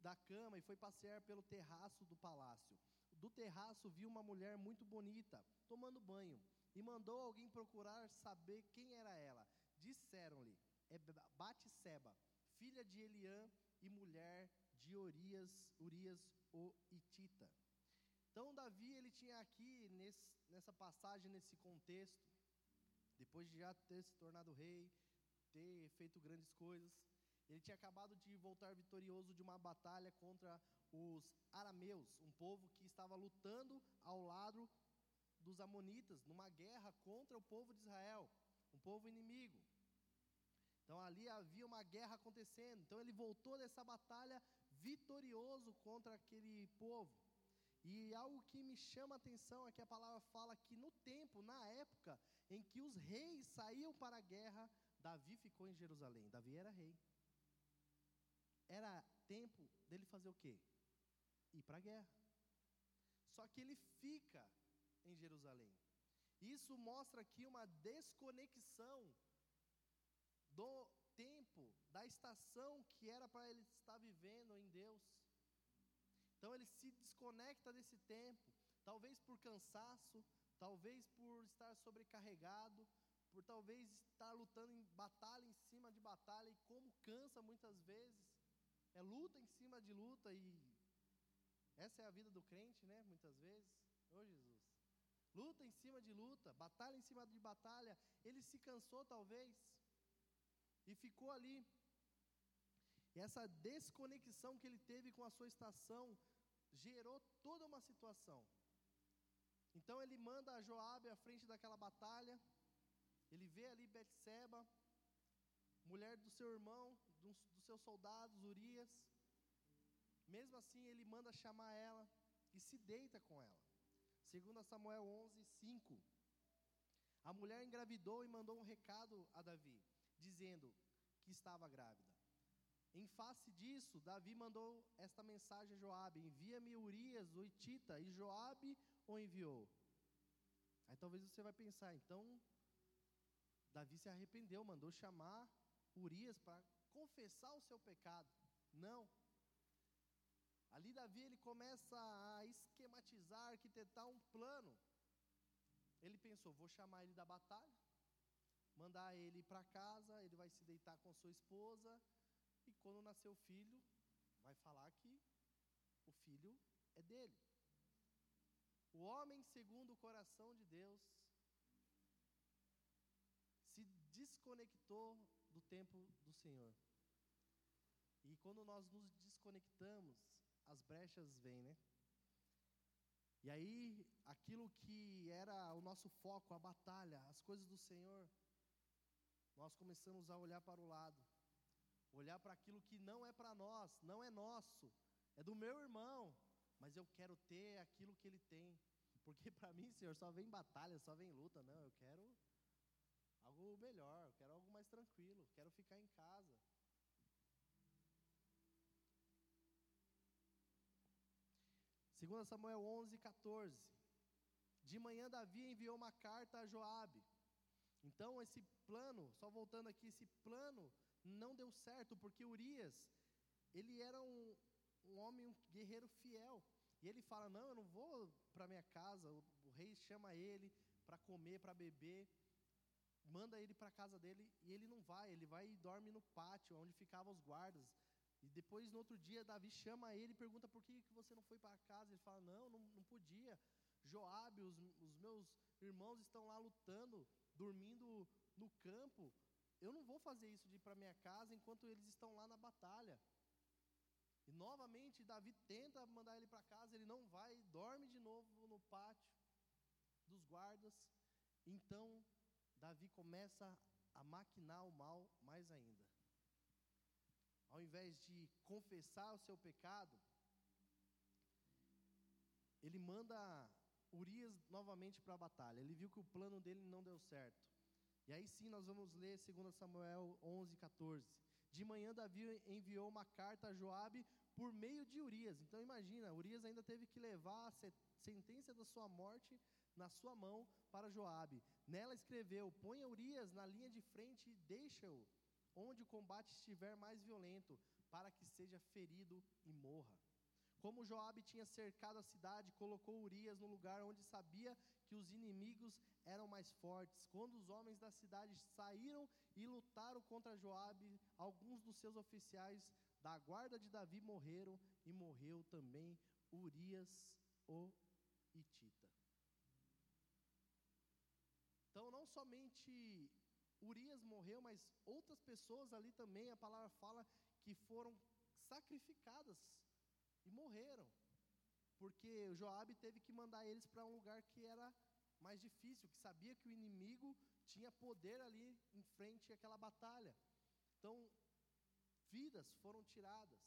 da cama e foi passear pelo terraço do palácio. Do terraço viu uma mulher muito bonita, tomando banho, e mandou alguém procurar saber quem era ela. Disseram-lhe: É Batseba, filha de Eliã e mulher de Urias, Urias o Itita. Então Davi ele tinha aqui nesse, nessa passagem, nesse contexto, depois de já ter se tornado rei, ter feito grandes coisas, ele tinha acabado de voltar vitorioso de uma batalha contra os arameus, um povo que estava lutando ao lado dos amonitas, numa guerra contra o povo de Israel, um povo inimigo. Então ali havia uma guerra acontecendo. Então ele voltou dessa batalha vitorioso contra aquele povo. E algo que me chama a atenção é que a palavra fala que no tempo, na época em que os reis saíam para a guerra, Davi ficou em Jerusalém. Davi era rei. Era tempo dele fazer o quê? Ir para a guerra. Só que ele fica em Jerusalém. isso mostra aqui uma desconexão do tempo, da estação que era para ele estar vivendo em Deus. Então ele se desconecta desse tempo, talvez por cansaço, talvez por estar sobrecarregado, por talvez estar lutando em batalha em cima de batalha e como cansa muitas vezes. É luta em cima de luta e essa é a vida do crente, né? Muitas vezes. Ô Jesus. Luta em cima de luta, batalha em cima de batalha. Ele se cansou talvez e ficou ali. E essa desconexão que ele teve com a sua estação gerou toda uma situação. Então ele manda a Joabe à frente daquela batalha. Ele vê ali Betseba, mulher do seu irmão, dos, seus soldados, Urias. Mesmo assim, ele manda chamar ela e se deita com ela. Segundo Samuel 11, 5. A mulher engravidou e mandou um recado a Davi, dizendo que estava grávida. Em face disso, Davi mandou esta mensagem a Joabe: Envia-me Urias, o Itita, e Joabe o enviou. Aí talvez você vai pensar, então Davi se arrependeu, mandou chamar Urias para confessar o seu pecado. Não. Ali Davi ele começa a esquematizar, arquitetar um plano. Ele pensou, vou chamar ele da batalha, mandar ele para casa, ele vai se deitar com sua esposa, e quando nascer o filho, vai falar que o filho é dele. O homem segundo o coração de Deus se desconectou do tempo do Senhor. E quando nós nos desconectamos, as brechas vêm, né? E aí, aquilo que era o nosso foco, a batalha, as coisas do Senhor, nós começamos a olhar para o lado, olhar para aquilo que não é para nós, não é nosso, é do meu irmão, mas eu quero ter aquilo que ele tem, porque para mim, Senhor, só vem batalha, só vem luta, não, eu quero algo melhor, quero algo mais tranquilo, quero ficar em casa. Segundo Samuel 11, 14. De manhã Davi enviou uma carta a Joabe. Então esse plano, só voltando aqui, esse plano não deu certo, porque Urias, ele era um, um homem, um guerreiro fiel. E ele fala: Não, eu não vou para minha casa. O, o, rei chama ele para comer, para beber manda ele para a casa dele e ele não vai, ele vai e dorme no pátio, onde ficavam os guardas. E depois, no outro dia, Davi chama ele e pergunta por que, que você não foi para casa. Ele fala: Não, não, não podia. Joabe, os, os meus irmãos estão lá lutando, dormindo no campo. Eu não vou fazer isso de ir para minha casa enquanto eles estão lá na batalha. E novamente Davi tenta mandar ele para casa, ele não vai, dorme de novo no pátio dos guardas. Então Davi começa a maquinar o mal mais ainda. Ao invés de confessar o seu pecado, ele manda Urias novamente para a batalha. Ele viu que o plano dele não deu certo. E aí sim nós vamos ler 2 Samuel 11, 14. De manhã Davi enviou uma carta a Joabe por meio de Urias. Então imagina, Urias ainda teve que levar a sentença da sua morte na sua mão para Joabe. Nela escreveu: Ponha Urias na linha de frente e deixa-o onde o combate estiver mais violento, para que seja ferido e morra. Como Joabe tinha cercado a cidade, colocou Urias no lugar onde sabia que os inimigos eram mais fortes. Quando os homens da cidade saíram e lutaram contra Joabe, alguns dos seus oficiais da guarda de Davi morreram e morreu também Urias o Itita. Então, não somente Urias morreu, mas outras pessoas ali também, a palavra fala que foram sacrificadas e morreram. Porque Joabe teve que mandar eles para um lugar que era mais difícil, que sabia que o inimigo tinha poder ali em frente àquela batalha. Então, vidas foram tiradas.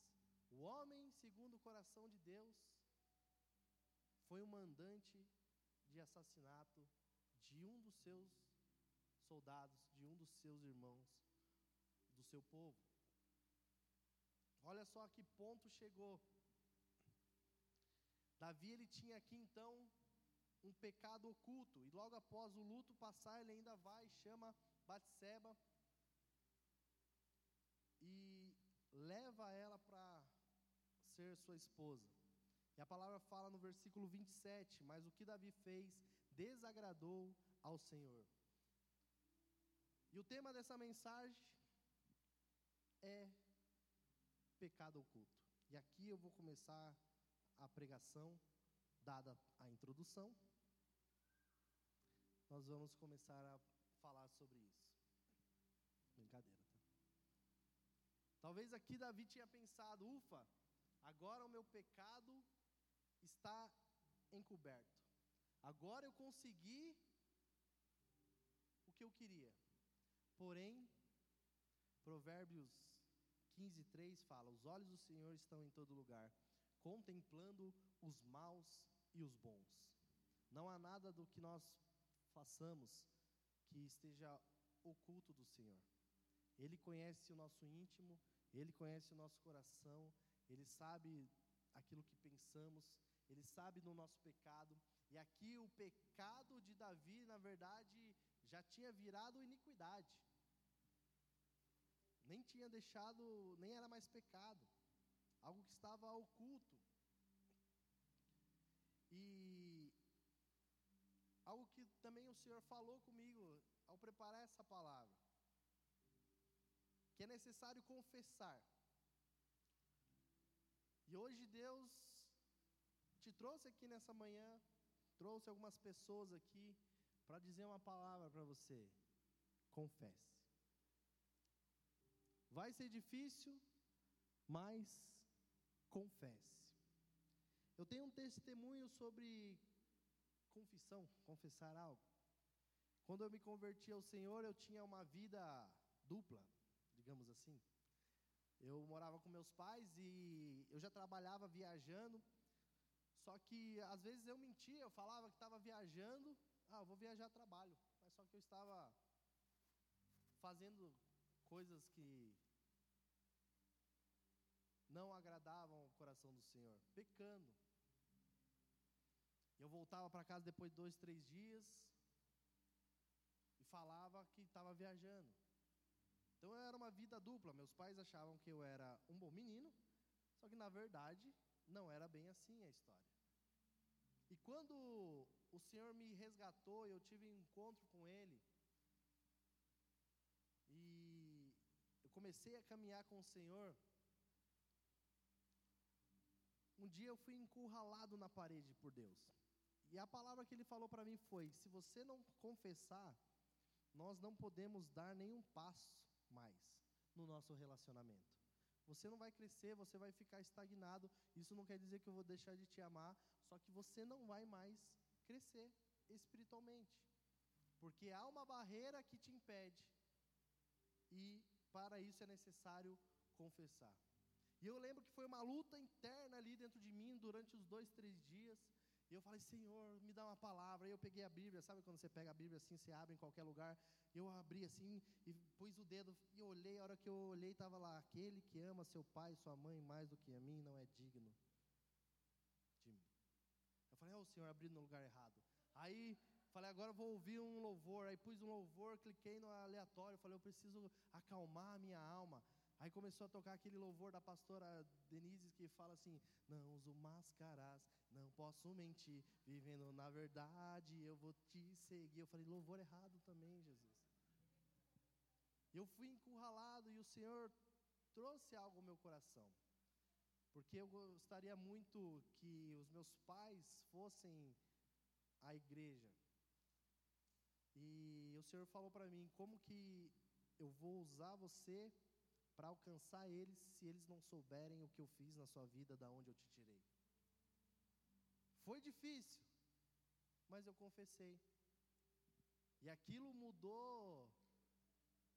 O homem, segundo o coração de Deus, foi o mandante de assassinato de um dos seus soldados, de um dos seus irmãos, do seu povo. Olha só a que ponto chegou. Davi ele tinha aqui então um pecado oculto. E logo após o luto passar, ele ainda vai, chama Batseba e leva ela para ser sua esposa. E a palavra fala no versículo 27, mas o que Davi fez desagradou ao Senhor. E o tema dessa mensagem é pecado oculto. E aqui eu vou começar a pregação, dada a introdução. Nós vamos começar a falar sobre isso. Brincadeira, tá? Talvez aqui Davi tinha pensado: ufa, agora o meu pecado está encoberto. Agora eu consegui o que eu queria. Porém, Provérbios 15, 3 fala: Os olhos do Senhor estão em todo lugar, contemplando os maus e os bons. Não há nada do que nós façamos que esteja oculto do Senhor. Ele conhece o nosso íntimo, ele conhece o nosso coração, ele sabe aquilo que pensamos, ele sabe do nosso pecado. E aqui o pecado de Davi, na verdade, já tinha virado iniquidade. Nem tinha deixado, nem era mais pecado. Algo que estava oculto. E algo que também o Senhor falou comigo ao preparar essa palavra. Que é necessário confessar. E hoje Deus te trouxe aqui nessa manhã, trouxe algumas pessoas aqui para dizer uma palavra para você. Confesse. Vai ser difícil, mas confesse. Eu tenho um testemunho sobre confissão, confessar algo. Quando eu me converti ao Senhor, eu tinha uma vida dupla, digamos assim. Eu morava com meus pais e eu já trabalhava viajando. Só que às vezes eu mentia, eu falava que estava viajando. Ah, eu vou viajar a trabalho. Mas só que eu estava fazendo coisas que não agradavam o coração do Senhor, pecando. Eu voltava para casa depois de dois, três dias e falava que estava viajando. Então era uma vida dupla. Meus pais achavam que eu era um bom menino, só que na verdade não era bem assim a história. E quando o Senhor me resgatou, eu tive um encontro com Ele, e eu comecei a caminhar com o Senhor. Um dia eu fui encurralado na parede por Deus. E a palavra que ele falou para mim foi: se você não confessar, nós não podemos dar nenhum passo mais no nosso relacionamento. Você não vai crescer, você vai ficar estagnado. Isso não quer dizer que eu vou deixar de te amar, só que você não vai mais crescer espiritualmente. Porque há uma barreira que te impede. E para isso é necessário confessar. E eu lembro que foi uma luta interna ali dentro de mim durante os dois, três dias. E eu falei, Senhor, me dá uma palavra. Aí eu peguei a Bíblia, sabe quando você pega a Bíblia assim, você abre em qualquer lugar. Eu abri assim e pus o dedo e olhei. A hora que eu olhei, estava lá: aquele que ama seu pai e sua mãe mais do que a mim não é digno de mim. Eu falei, oh, Senhor, abri no lugar errado. Aí falei, agora vou ouvir um louvor. Aí pus um louvor, cliquei no aleatório. Falei, eu preciso acalmar a minha alma. Aí começou a tocar aquele louvor da pastora Denise que fala assim: Não uso máscaras, não posso mentir, vivendo na verdade, eu vou te seguir. Eu falei: Louvor errado também, Jesus. Eu fui encurralado e o Senhor trouxe algo ao meu coração. Porque eu gostaria muito que os meus pais fossem à igreja. E o Senhor falou para mim: Como que eu vou usar você para alcançar eles se eles não souberem o que eu fiz na sua vida, da onde eu te tirei. Foi difícil, mas eu confessei. E aquilo mudou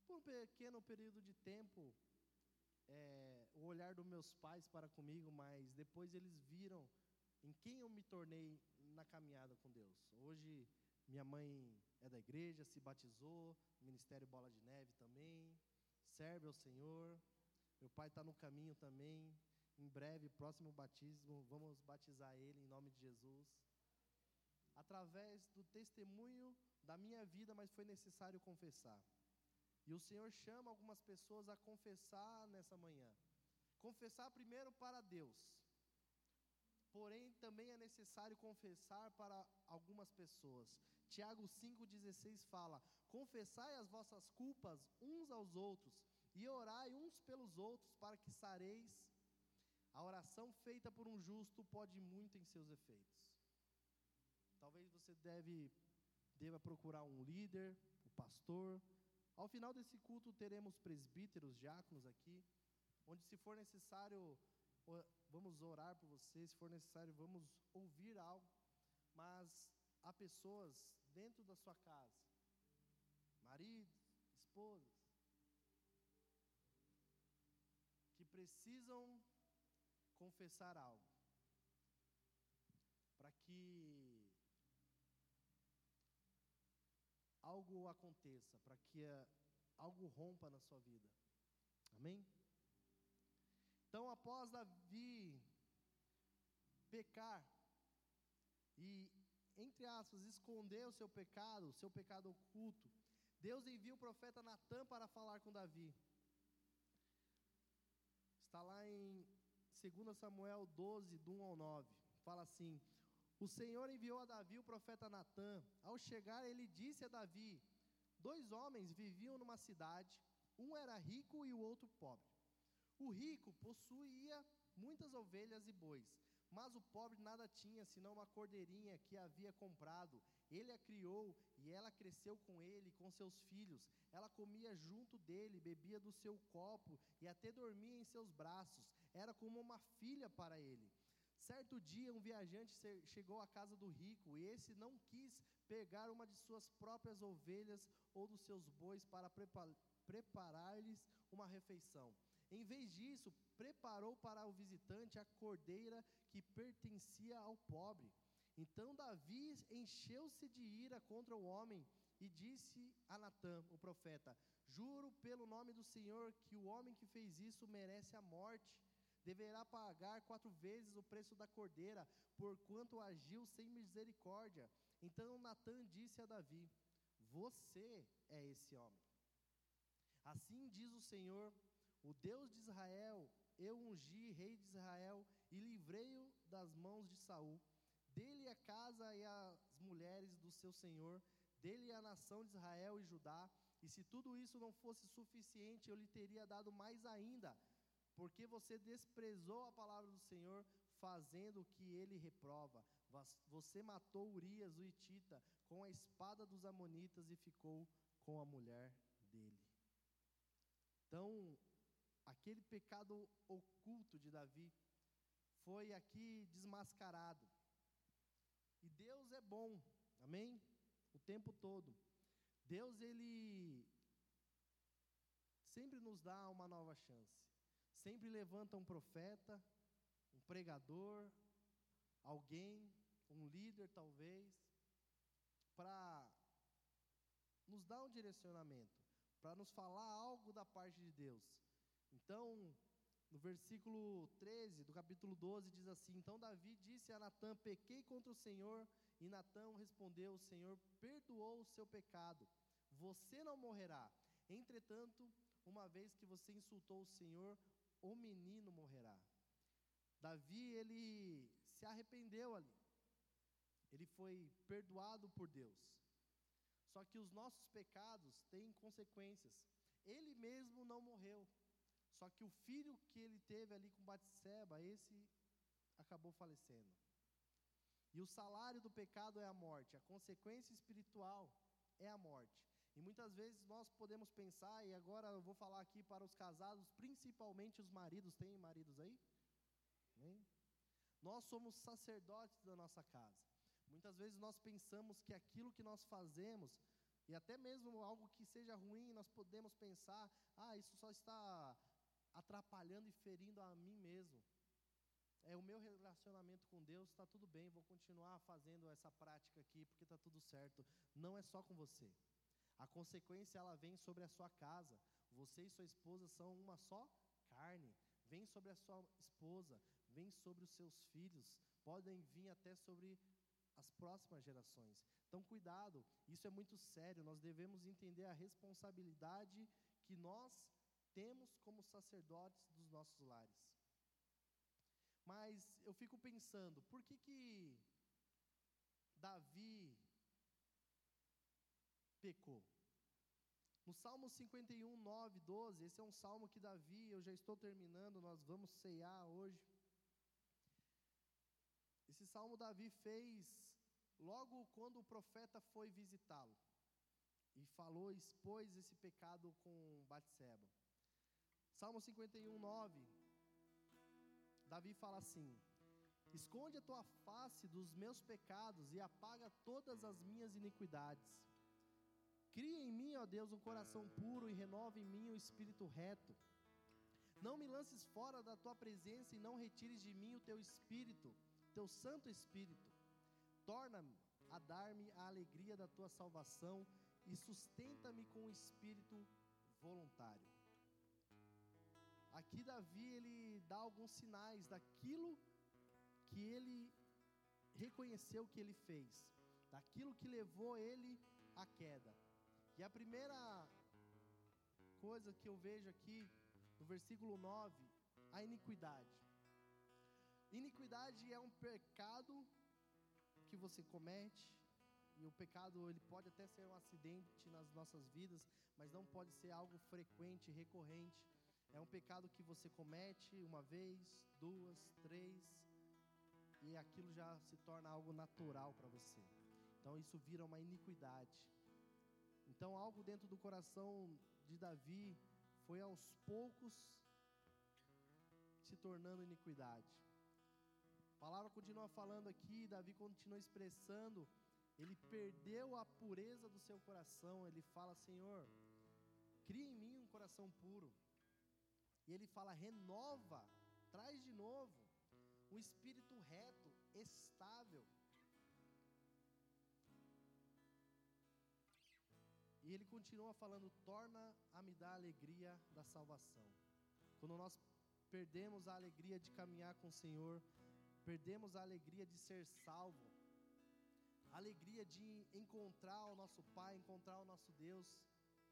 por um pequeno período de tempo é, o olhar dos meus pais para comigo, mas depois eles viram em quem eu me tornei na caminhada com Deus. Hoje minha mãe é da igreja, se batizou, Ministério Bola de Neve também serve ao Senhor. Meu pai está no caminho também. Em breve, próximo batismo, vamos batizar ele em nome de Jesus. através do testemunho da minha vida, mas foi necessário confessar. E o Senhor chama algumas pessoas a confessar nessa manhã. Confessar primeiro para Deus. Porém, também é necessário confessar para algumas pessoas. Tiago 5,16 fala: Confessai as vossas culpas uns aos outros, e orai uns pelos outros, para que sareis. A oração feita por um justo pode muito em seus efeitos. Talvez você deve, deva procurar um líder, o pastor. Ao final desse culto teremos presbíteros, diáconos aqui, onde se for necessário, vamos orar por você, se for necessário, vamos ouvir algo. Mas há pessoas dentro da sua casa, maridos, esposas, precisam confessar algo, para que algo aconteça, para que algo rompa na sua vida. Amém? Então, após Davi pecar e, entre aspas, esconder o seu pecado, o seu pecado oculto, Deus envia o profeta Natan para falar com Davi. Está lá em 2 Samuel 12, do 1 ao 9. Fala assim: O Senhor enviou a Davi o profeta Natã. Ao chegar, ele disse a Davi: Dois homens viviam numa cidade, um era rico e o outro pobre. O rico possuía muitas ovelhas e bois, mas o pobre nada tinha senão uma cordeirinha que havia comprado. Ele a criou e ela cresceu com ele, com seus filhos. Ela comia junto dele, bebia do seu copo e até dormia em seus braços. Era como uma filha para ele. Certo dia, um viajante chegou à casa do rico e esse não quis pegar uma de suas próprias ovelhas ou dos seus bois para preparar-lhes uma refeição. Em vez disso, preparou para o visitante a cordeira que pertencia ao pobre. Então Davi encheu-se de ira contra o homem e disse a Natã, o profeta: Juro pelo nome do Senhor que o homem que fez isso merece a morte. Deverá pagar quatro vezes o preço da cordeira, porquanto agiu sem misericórdia. Então Natã disse a Davi: Você é esse homem. Assim diz o Senhor, o Deus de Israel: Eu ungi rei de Israel e livrei-o das mãos de Saul. Dele a casa e as mulheres do seu senhor, dele a nação de Israel e Judá. E se tudo isso não fosse suficiente, eu lhe teria dado mais ainda, porque você desprezou a palavra do Senhor, fazendo o que ele reprova. Você matou Urias, o Itita, com a espada dos Amonitas e ficou com a mulher dele. Então, aquele pecado oculto de Davi foi aqui desmascarado. E Deus é bom, amém? O tempo todo. Deus, Ele sempre nos dá uma nova chance. Sempre levanta um profeta, um pregador, alguém, um líder talvez, para nos dar um direcionamento, para nos falar algo da parte de Deus. Então, no versículo 13 do capítulo 12 diz assim: Então Davi disse a Natã: Pequei contra o Senhor. E Natã respondeu: O Senhor perdoou o seu pecado. Você não morrerá. Entretanto, uma vez que você insultou o Senhor, o menino morrerá. Davi, ele se arrependeu ali. Ele foi perdoado por Deus. Só que os nossos pecados têm consequências. Ele mesmo não morreu. Só que o filho que ele teve ali com Batseba, esse acabou falecendo. E o salário do pecado é a morte, a consequência espiritual é a morte. E muitas vezes nós podemos pensar, e agora eu vou falar aqui para os casados, principalmente os maridos, tem maridos aí? Amém? Nós somos sacerdotes da nossa casa. Muitas vezes nós pensamos que aquilo que nós fazemos, e até mesmo algo que seja ruim, nós podemos pensar, ah, isso só está atrapalhando e ferindo a mim mesmo. É o meu relacionamento com Deus, está tudo bem, vou continuar fazendo essa prática aqui porque está tudo certo. Não é só com você. A consequência ela vem sobre a sua casa. Você e sua esposa são uma só carne. Vem sobre a sua esposa, vem sobre os seus filhos, podem vir até sobre as próximas gerações. Então, cuidado, isso é muito sério. Nós devemos entender a responsabilidade que nós temos como sacerdotes dos nossos lares. Mas eu fico pensando, por que que Davi pecou? No Salmo 51, 9, 12, esse é um salmo que Davi, eu já estou terminando, nós vamos ceiar hoje. Esse salmo Davi fez logo quando o profeta foi visitá-lo e falou, expôs esse pecado com Batseba. Salmo 51, 9. Davi fala assim: Esconde a tua face dos meus pecados e apaga todas as minhas iniquidades. Cria em mim, ó Deus, um coração puro e renova em mim o um espírito reto. Não me lances fora da tua presença e não retires de mim o teu espírito, teu santo espírito. Torna-me a dar-me a alegria da tua salvação e sustenta-me com o espírito voluntário. Aqui Davi ele dá alguns sinais daquilo que ele reconheceu que ele fez, daquilo que levou ele à queda. E a primeira coisa que eu vejo aqui no versículo 9, a iniquidade. Iniquidade é um pecado que você comete, e o pecado ele pode até ser um acidente nas nossas vidas, mas não pode ser algo frequente, recorrente. É um pecado que você comete uma vez, duas, três, e aquilo já se torna algo natural para você. Então isso vira uma iniquidade. Então algo dentro do coração de Davi foi aos poucos se tornando iniquidade. A palavra continua falando aqui, Davi continua expressando, ele perdeu a pureza do seu coração, ele fala: Senhor, cria em mim um coração puro. E ele fala: renova, traz de novo um espírito reto, estável. E ele continua falando: torna a me dar a alegria da salvação. Quando nós perdemos a alegria de caminhar com o Senhor, perdemos a alegria de ser salvo, a alegria de encontrar o nosso Pai, encontrar o nosso Deus,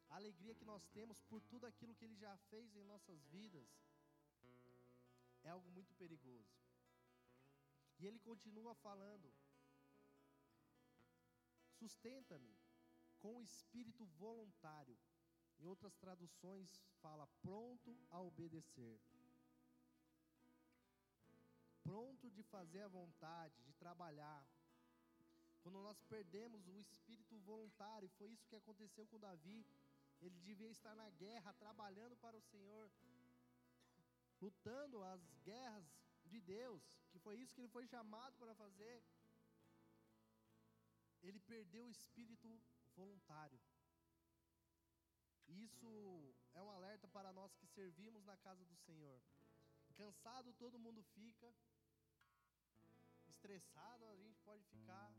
a alegria que nós temos por tudo aquilo que Ele já fez em nossas vidas, é algo muito perigoso. E Ele continua falando: sustenta-me com o espírito voluntário. Em outras traduções fala pronto a obedecer. Pronto de fazer a vontade, de trabalhar. Quando nós perdemos o espírito voluntário, foi isso que aconteceu com Davi. Ele devia estar na guerra, trabalhando para o Senhor, lutando as guerras de Deus, que foi isso que ele foi chamado para fazer. Ele perdeu o espírito voluntário. Isso é um alerta para nós que servimos na casa do Senhor. Cansado todo mundo fica, estressado a gente pode ficar,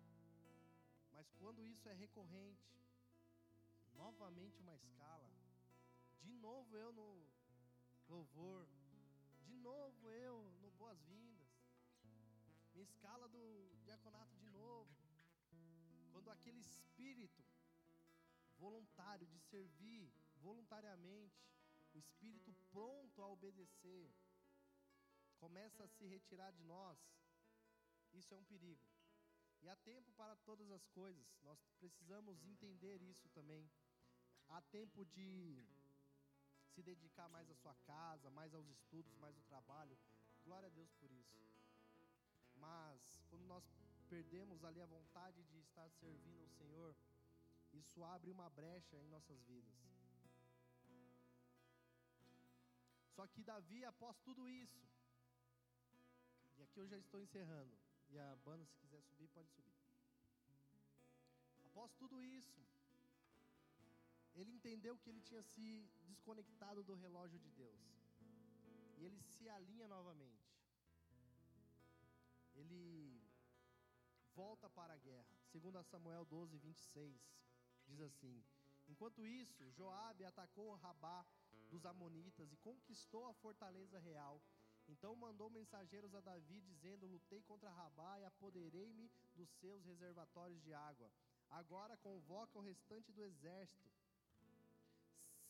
mas quando isso é recorrente, novamente uma escala, de novo eu no louvor, de novo eu no boas-vindas, minha escala do diaconato de novo, quando aquele espírito voluntário de servir voluntariamente, o espírito pronto a obedecer, começa a se retirar de nós, isso é um perigo. E há tempo para todas as coisas, nós precisamos entender isso também. Há tempo de se dedicar mais à sua casa, mais aos estudos, mais ao trabalho. Glória a Deus por isso. Mas quando nós perdemos ali a vontade de estar servindo o Senhor, isso abre uma brecha em nossas vidas. Só que Davi, após tudo isso, e aqui eu já estou encerrando, e a banda, se quiser subir, pode subir. Após tudo isso, ele entendeu que ele tinha se desconectado do relógio de Deus. E ele se alinha novamente. Ele volta para a guerra. Segundo Samuel 12, 26, diz assim: Enquanto isso, Joabe atacou Rabá dos amonitas e conquistou a fortaleza real. Então mandou mensageiros a Davi, dizendo: Lutei contra Rabá e apoderei-me dos seus reservatórios de água. Agora convoca o restante do exército.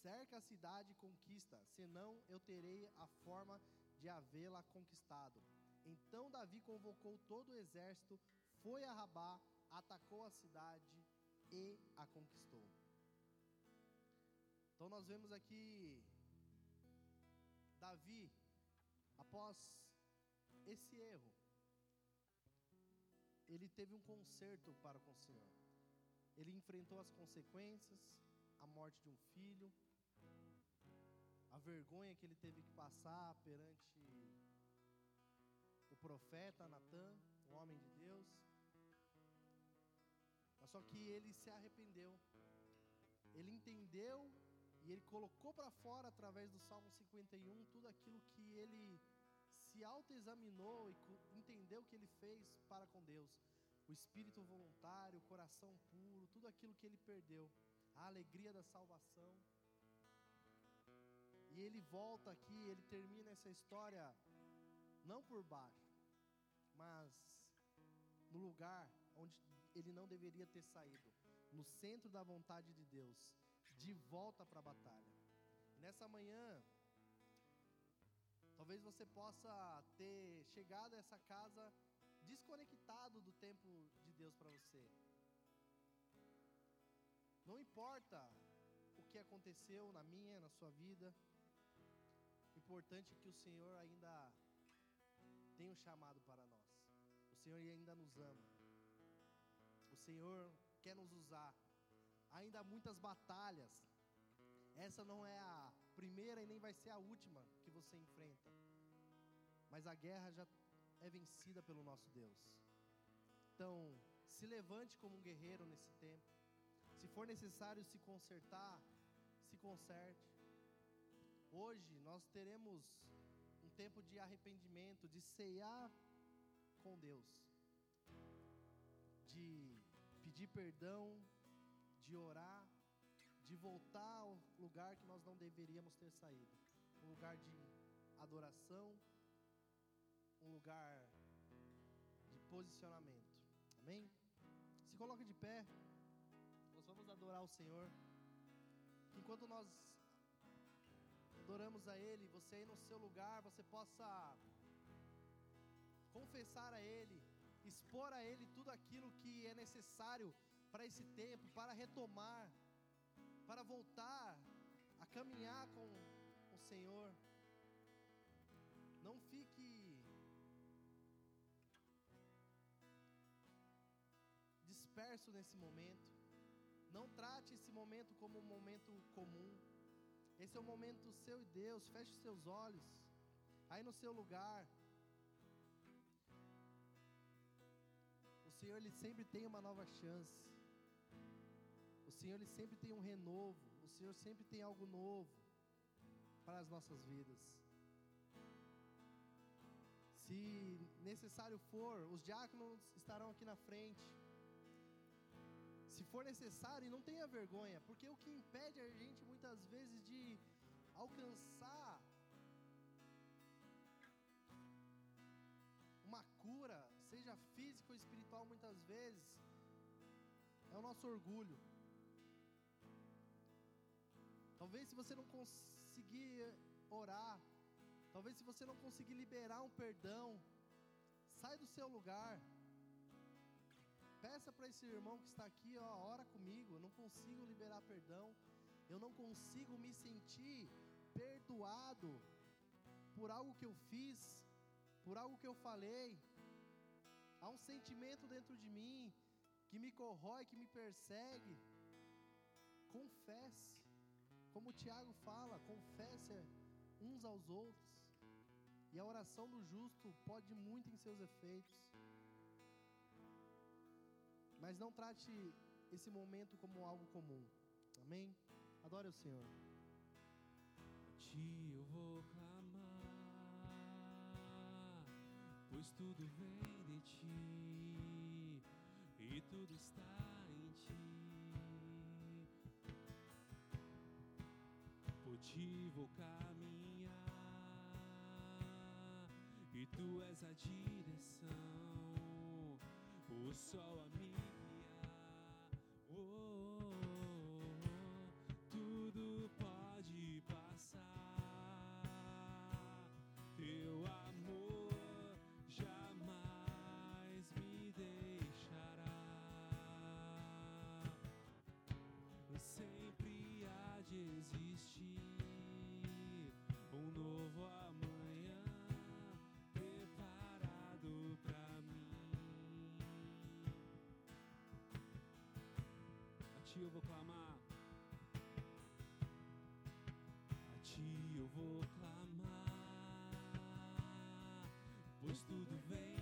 Cerca a cidade e conquista, senão eu terei a forma de havê-la conquistado. Então Davi convocou todo o exército, foi a Rabá, atacou a cidade e a conquistou. Então nós vemos aqui Davi, após esse erro, ele teve um conserto para com o Senhor. Ele enfrentou as consequências, a morte de um filho, a vergonha que ele teve que passar perante o profeta Natan, o homem de Deus. Mas só que ele se arrependeu. Ele entendeu e ele colocou para fora através do Salmo 51 tudo aquilo que ele se autoexaminou e entendeu que ele fez para com Deus. O espírito voluntário, o coração puro, tudo aquilo que ele perdeu, a alegria da salvação. E ele volta aqui, ele termina essa história não por baixo, mas no lugar onde ele não deveria ter saído, no centro da vontade de Deus, de volta para a batalha. Nessa manhã, talvez você possa ter chegado a essa casa desconectado do tempo de Deus para você. Não importa o que aconteceu na minha, na sua vida, importante é que o Senhor ainda tem um chamado para nós. O Senhor ainda nos ama. O Senhor quer nos usar. Ainda há muitas batalhas. Essa não é a primeira e nem vai ser a última que você enfrenta. Mas a guerra já é vencida pelo nosso Deus. Então, se levante como um guerreiro nesse tempo. Se for necessário se consertar, se conserte. Hoje nós teremos um tempo de arrependimento, de ceiar com Deus, de pedir perdão, de orar, de voltar ao lugar que nós não deveríamos ter saído um lugar de adoração, um lugar de posicionamento. Amém? Se coloque de pé. Nós vamos adorar o Senhor. Enquanto nós adoramos a Ele, você aí no seu lugar, você possa confessar a Ele, expor a Ele tudo aquilo que é necessário para esse tempo, para retomar, para voltar a caminhar com o Senhor. Não fique disperso nesse momento. Não trate esse momento como um momento comum. Esse é o momento seu e Deus. Feche os seus olhos. Aí no seu lugar. O Senhor ele sempre tem uma nova chance. O Senhor ele sempre tem um renovo. O Senhor sempre tem algo novo para as nossas vidas. Se necessário for, os diáconos estarão aqui na frente. Se for necessário, não tenha vergonha, porque o que impede a gente muitas vezes de alcançar uma cura, seja física ou espiritual, muitas vezes, é o nosso orgulho. Talvez se você não conseguir orar, talvez se você não conseguir liberar um perdão, sai do seu lugar. Peça para esse irmão que está aqui, ó, ora comigo. Eu não consigo liberar perdão. Eu não consigo me sentir perdoado por algo que eu fiz, por algo que eu falei. Há um sentimento dentro de mim que me corrói, que me persegue. Confesse. Como o Tiago fala, confesse uns aos outros. E a oração do justo pode muito em seus efeitos. Mas não trate esse momento como algo comum. Amém? Adore o Senhor. A ti eu vou clamar, pois tudo vem de ti e tudo está em ti. Por ti vou caminhar, tu és a direção, o sol a me guiar. Oh, ti eu vou clamar. A ti eu vou clamar, pois tudo vem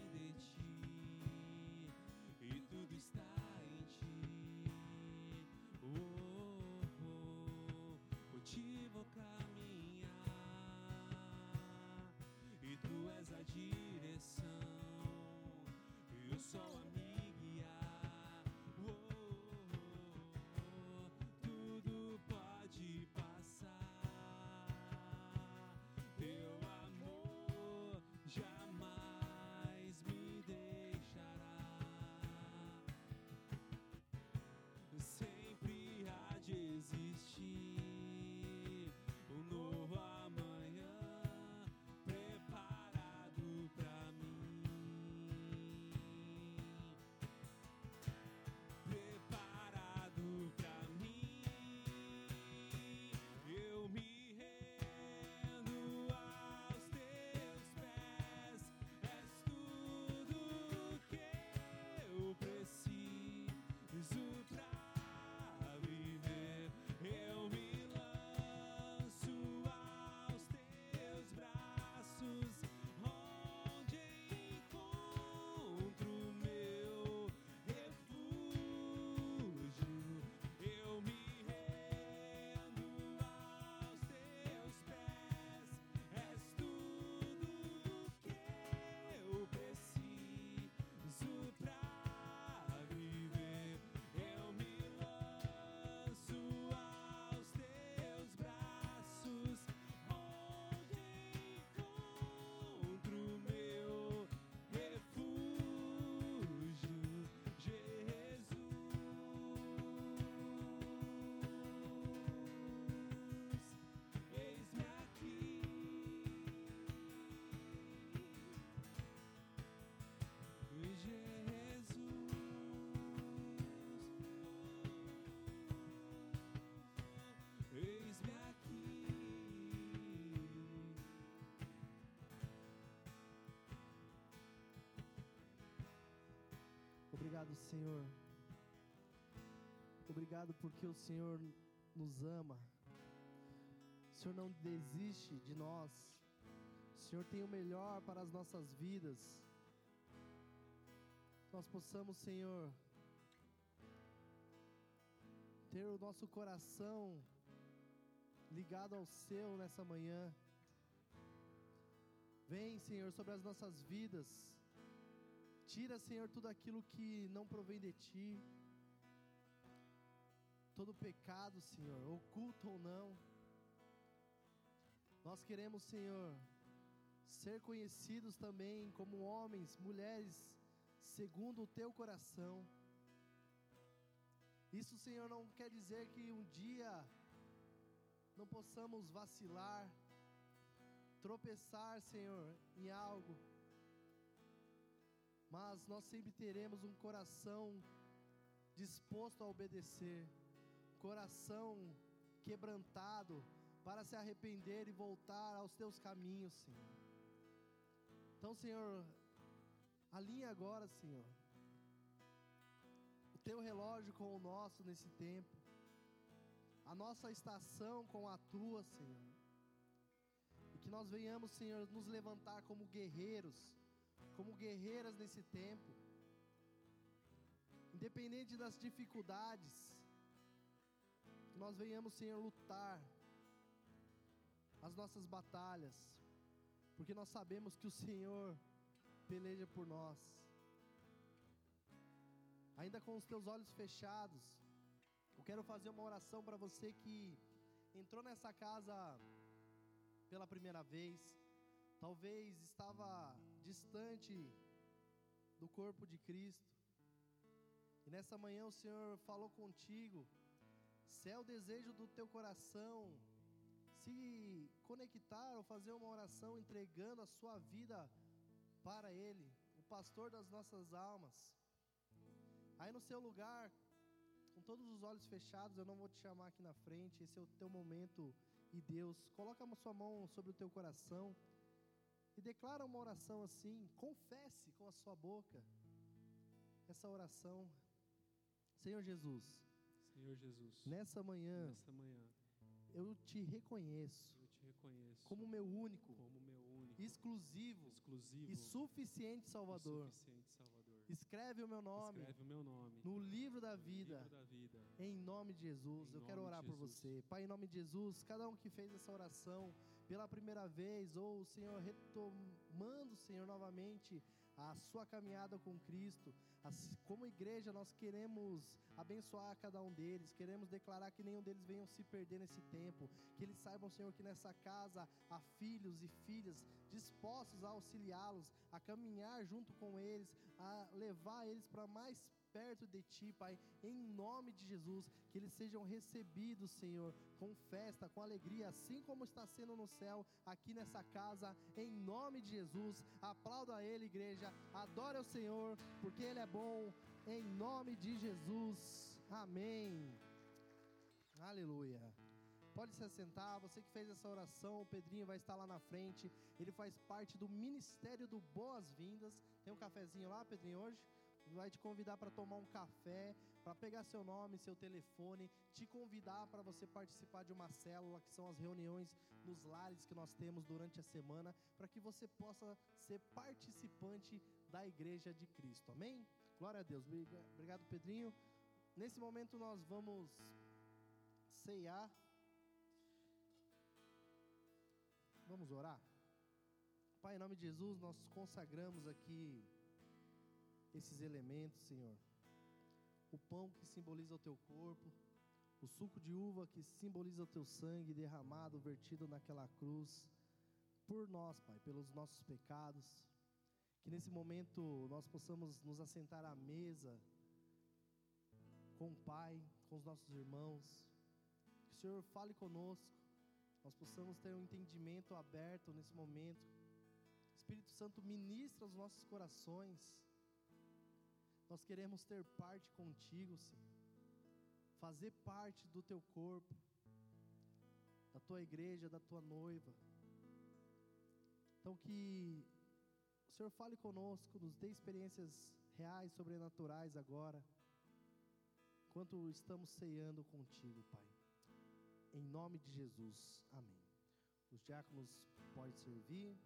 há Obrigado, Senhor. Obrigado porque o Senhor nos ama. O Senhor não desiste de nós. O Senhor tem o melhor para as nossas vidas. Nós possamos, Senhor, ter o nosso coração ligado ao seu nessa manhã. Vem, Senhor, sobre as nossas vidas. Tira, Senhor, tudo aquilo que não provém de ti. Todo pecado, Senhor, oculto ou não. Nós queremos, Senhor, ser conhecidos também como homens, mulheres, segundo o teu coração. Isso, Senhor, não quer dizer que um dia não possamos vacilar, tropeçar, Senhor, em algo mas nós sempre teremos um coração disposto a obedecer, coração quebrantado para se arrepender e voltar aos teus caminhos, Senhor. Então, Senhor, alinha agora, Senhor, o teu relógio com o nosso nesse tempo, a nossa estação com a tua, Senhor, e que nós venhamos, Senhor, nos levantar como guerreiros como guerreiras nesse tempo, independente das dificuldades, que nós venhamos, Senhor, lutar as nossas batalhas, porque nós sabemos que o Senhor peleja por nós. Ainda com os teus olhos fechados, eu quero fazer uma oração para você que entrou nessa casa pela primeira vez, talvez estava distante do corpo de Cristo. E nessa manhã o Senhor falou contigo, se é o desejo do teu coração se conectar ou fazer uma oração entregando a sua vida para Ele, o pastor das nossas almas. Aí no seu lugar, com todos os olhos fechados, eu não vou te chamar aqui na frente, esse é o teu momento e Deus, coloca a sua mão sobre o teu coração e declara uma oração assim, confesse com a sua boca essa oração. Senhor Jesus, Senhor Jesus, nessa manhã, nessa manhã eu te reconheço eu te reconheço como meu único, como meu único, exclusivo exclusivo e suficiente e Salvador. suficiente Salvador. Escreve o meu nome Escreve o meu nome no livro da vida. livro da vida. Em nome de Jesus, Em eu quero orar por você. Pai, em nome de Jesus, cada um que fez essa oração pela primeira vez, ou, Senhor, retomando, Senhor, novamente a sua caminhada com Cristo, como igreja, nós queremos abençoar cada um deles, queremos declarar que nenhum deles venham se perder nesse tempo, que eles saibam, Senhor, que nessa casa há filhos e filhas dispostos a auxiliá-los, a caminhar junto com eles, a levar eles para mais perto de Ti, Pai, em nome de Jesus, que eles sejam recebidos, Senhor, com festa, com alegria, assim como está sendo no céu, aqui nessa casa, em nome de Jesus. Aplauda a Ele, igreja, adore ao Senhor, porque Ele é bom, em nome de Jesus. Amém. Aleluia. Pode se assentar, você que fez essa oração, o Pedrinho vai estar lá na frente. Ele faz parte do Ministério do Boas-Vindas. Tem um cafezinho lá, Pedrinho, hoje? Vai te convidar para tomar um café, para pegar seu nome, seu telefone, te convidar para você participar de uma célula, que são as reuniões nos lares que nós temos durante a semana, para que você possa ser participante da igreja de Cristo. Amém? Glória a Deus. Obriga- Obrigado, Pedrinho. Nesse momento nós vamos ceiar. Vamos orar? Pai, em nome de Jesus, nós consagramos aqui esses elementos, Senhor. O pão que simboliza o teu corpo, o suco de uva que simboliza o teu sangue derramado, vertido naquela cruz, por nós, Pai, pelos nossos pecados. Que nesse momento nós possamos nos assentar à mesa com o Pai, com os nossos irmãos. Que o Senhor fale conosco, nós possamos ter um entendimento aberto nesse momento. Espírito Santo, ministra os nossos corações. Nós queremos ter parte contigo, Senhor. Fazer parte do teu corpo, da tua igreja, da tua noiva. Então que Senhor fale conosco, nos dê experiências reais, sobrenaturais agora, enquanto estamos ceando contigo, Pai. Em nome de Jesus, amém. Os diáconos podem servir.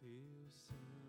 Teu sangue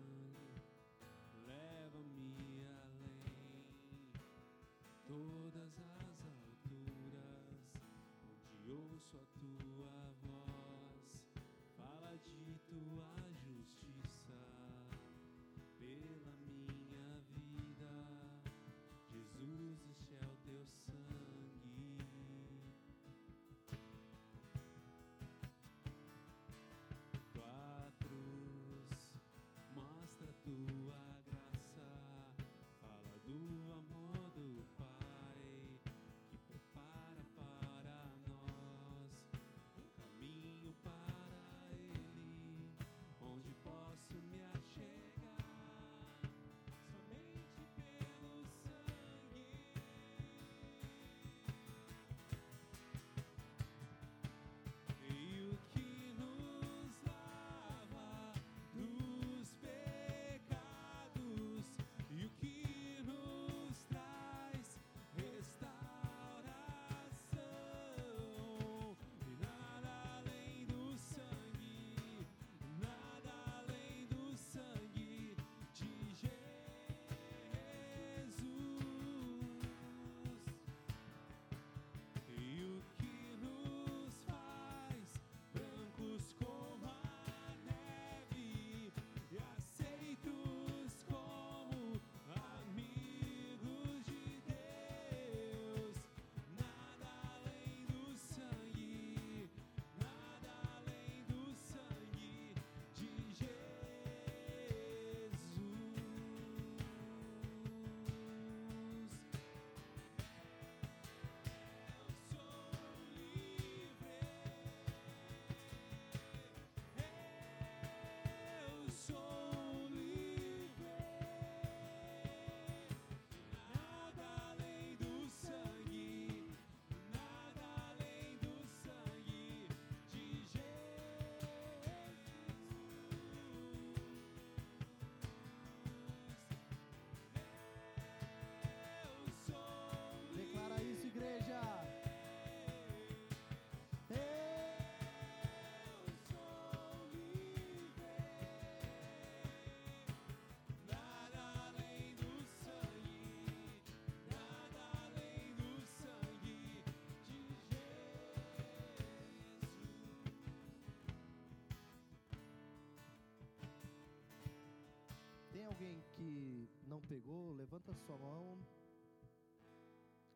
pegou, levanta sua mão.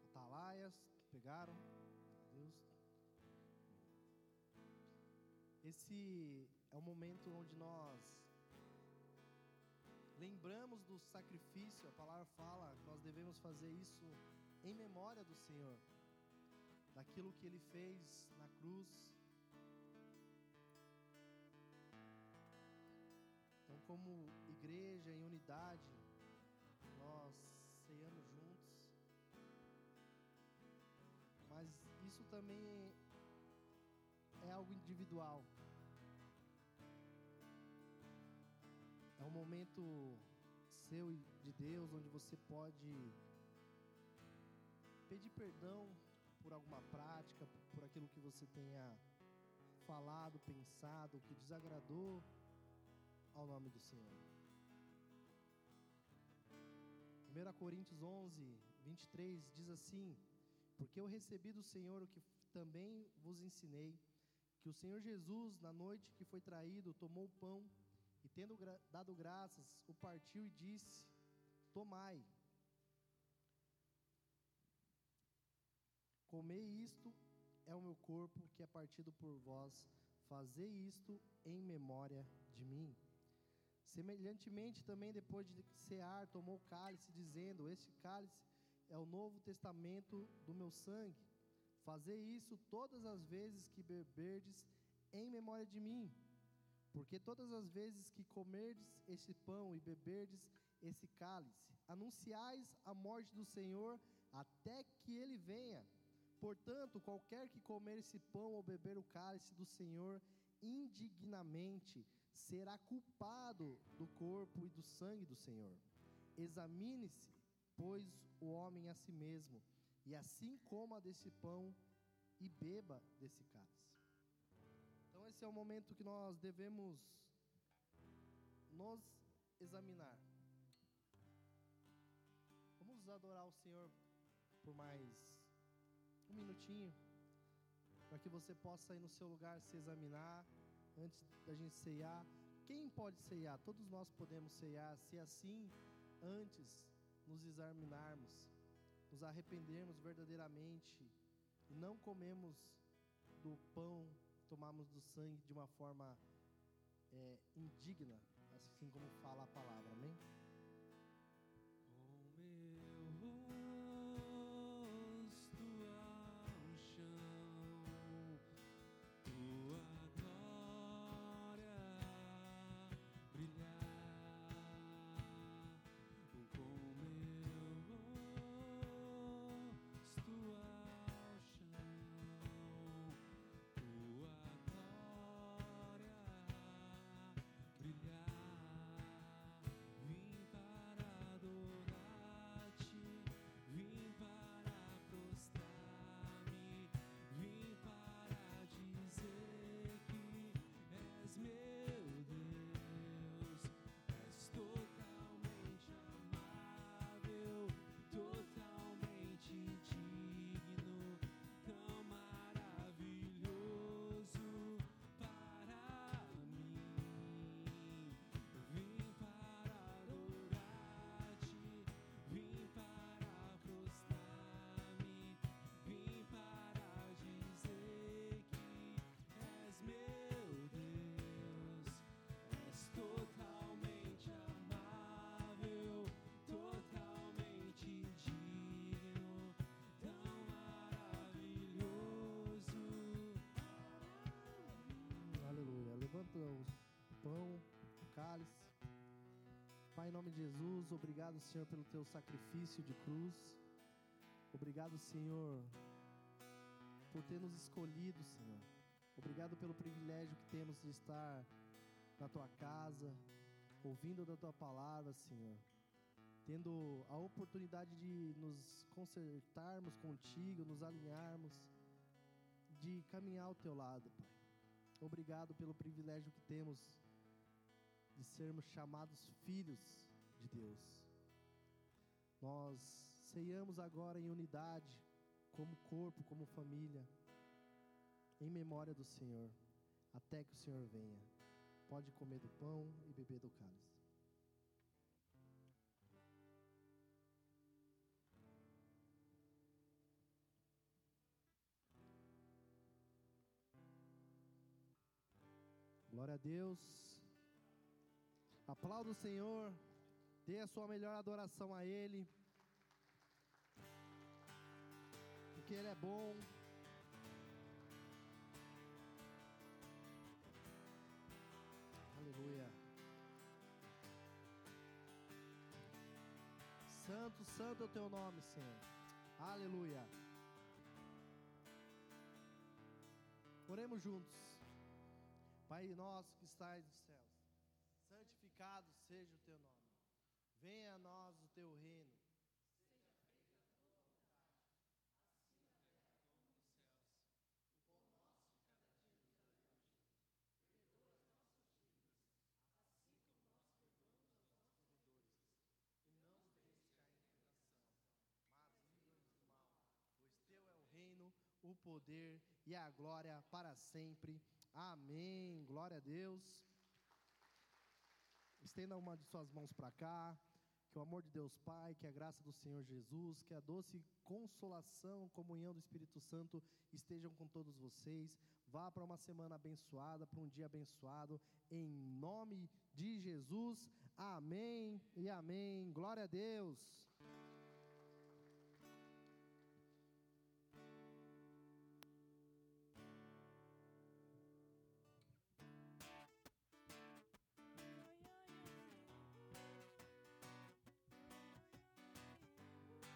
Atalaias, que pegaram. Deus. Esse é o momento onde nós lembramos do sacrifício, a palavra fala que nós devemos fazer isso em memória do Senhor, daquilo que Ele fez na cruz. Então, como igreja em unidade, nós ceiamos juntos, mas isso também é algo individual. É um momento seu e de Deus onde você pode pedir perdão por alguma prática, por aquilo que você tenha falado, pensado, que desagradou ao nome do Senhor. 1 Coríntios 11, 23 diz assim: Porque eu recebi do Senhor o que também vos ensinei, que o Senhor Jesus, na noite que foi traído, tomou o pão e, tendo gra dado graças, o partiu e disse: Tomai, comei isto, é o meu corpo que é partido por vós, fazei isto em memória de mim. Semelhantemente, também depois de cear, tomou o cálice, dizendo: Este cálice é o novo testamento do meu sangue. Fazei isso todas as vezes que beberdes em memória de mim. Porque todas as vezes que comerdes este pão e beberdes esse cálice, anunciais a morte do Senhor até que ele venha. Portanto, qualquer que comer esse pão ou beber o cálice do Senhor indignamente, será culpado do corpo e do sangue do Senhor. Examine-se, pois, o homem a si mesmo, e assim coma desse pão e beba desse cálice. Então, esse é o momento que nós devemos nos examinar. Vamos adorar o Senhor por mais um minutinho, para que você possa ir no seu lugar se examinar antes da gente ceiar. Quem pode ceiar? Todos nós podemos ceiar, se assim, antes nos examinarmos, nos arrependermos verdadeiramente e não comemos do pão, tomamos do sangue de uma forma é, indigna, assim como fala a palavra, amém? Pão, o cálice. Pai, em nome de Jesus, obrigado, Senhor, pelo teu sacrifício de cruz. Obrigado, Senhor, por ter nos escolhido, Senhor. Obrigado pelo privilégio que temos de estar na tua casa, ouvindo da tua palavra, Senhor. Tendo a oportunidade de nos consertarmos contigo, nos alinharmos, de caminhar ao teu lado, Pai. Obrigado pelo privilégio que temos de sermos chamados filhos de Deus. Nós ceiamos agora em unidade, como corpo, como família, em memória do Senhor, até que o Senhor venha. Pode comer do pão e beber do cálice. Glória a Deus. Aplauda o Senhor. Dê a sua melhor adoração a Ele. Porque Ele é bom. Aleluia. Santo, santo é o teu nome, Senhor. Aleluia. Oremos juntos. Pai nosso que estás nos céus, santificado seja o teu nome. Venha a nós o teu reino, o poder e a glória para sempre. Amém. Glória a Deus. Estenda uma de suas mãos para cá. Que o amor de Deus Pai, que a graça do Senhor Jesus, que a doce consolação, comunhão do Espírito Santo estejam com todos vocês. Vá para uma semana abençoada, para um dia abençoado, em nome de Jesus. Amém e amém. Glória a Deus.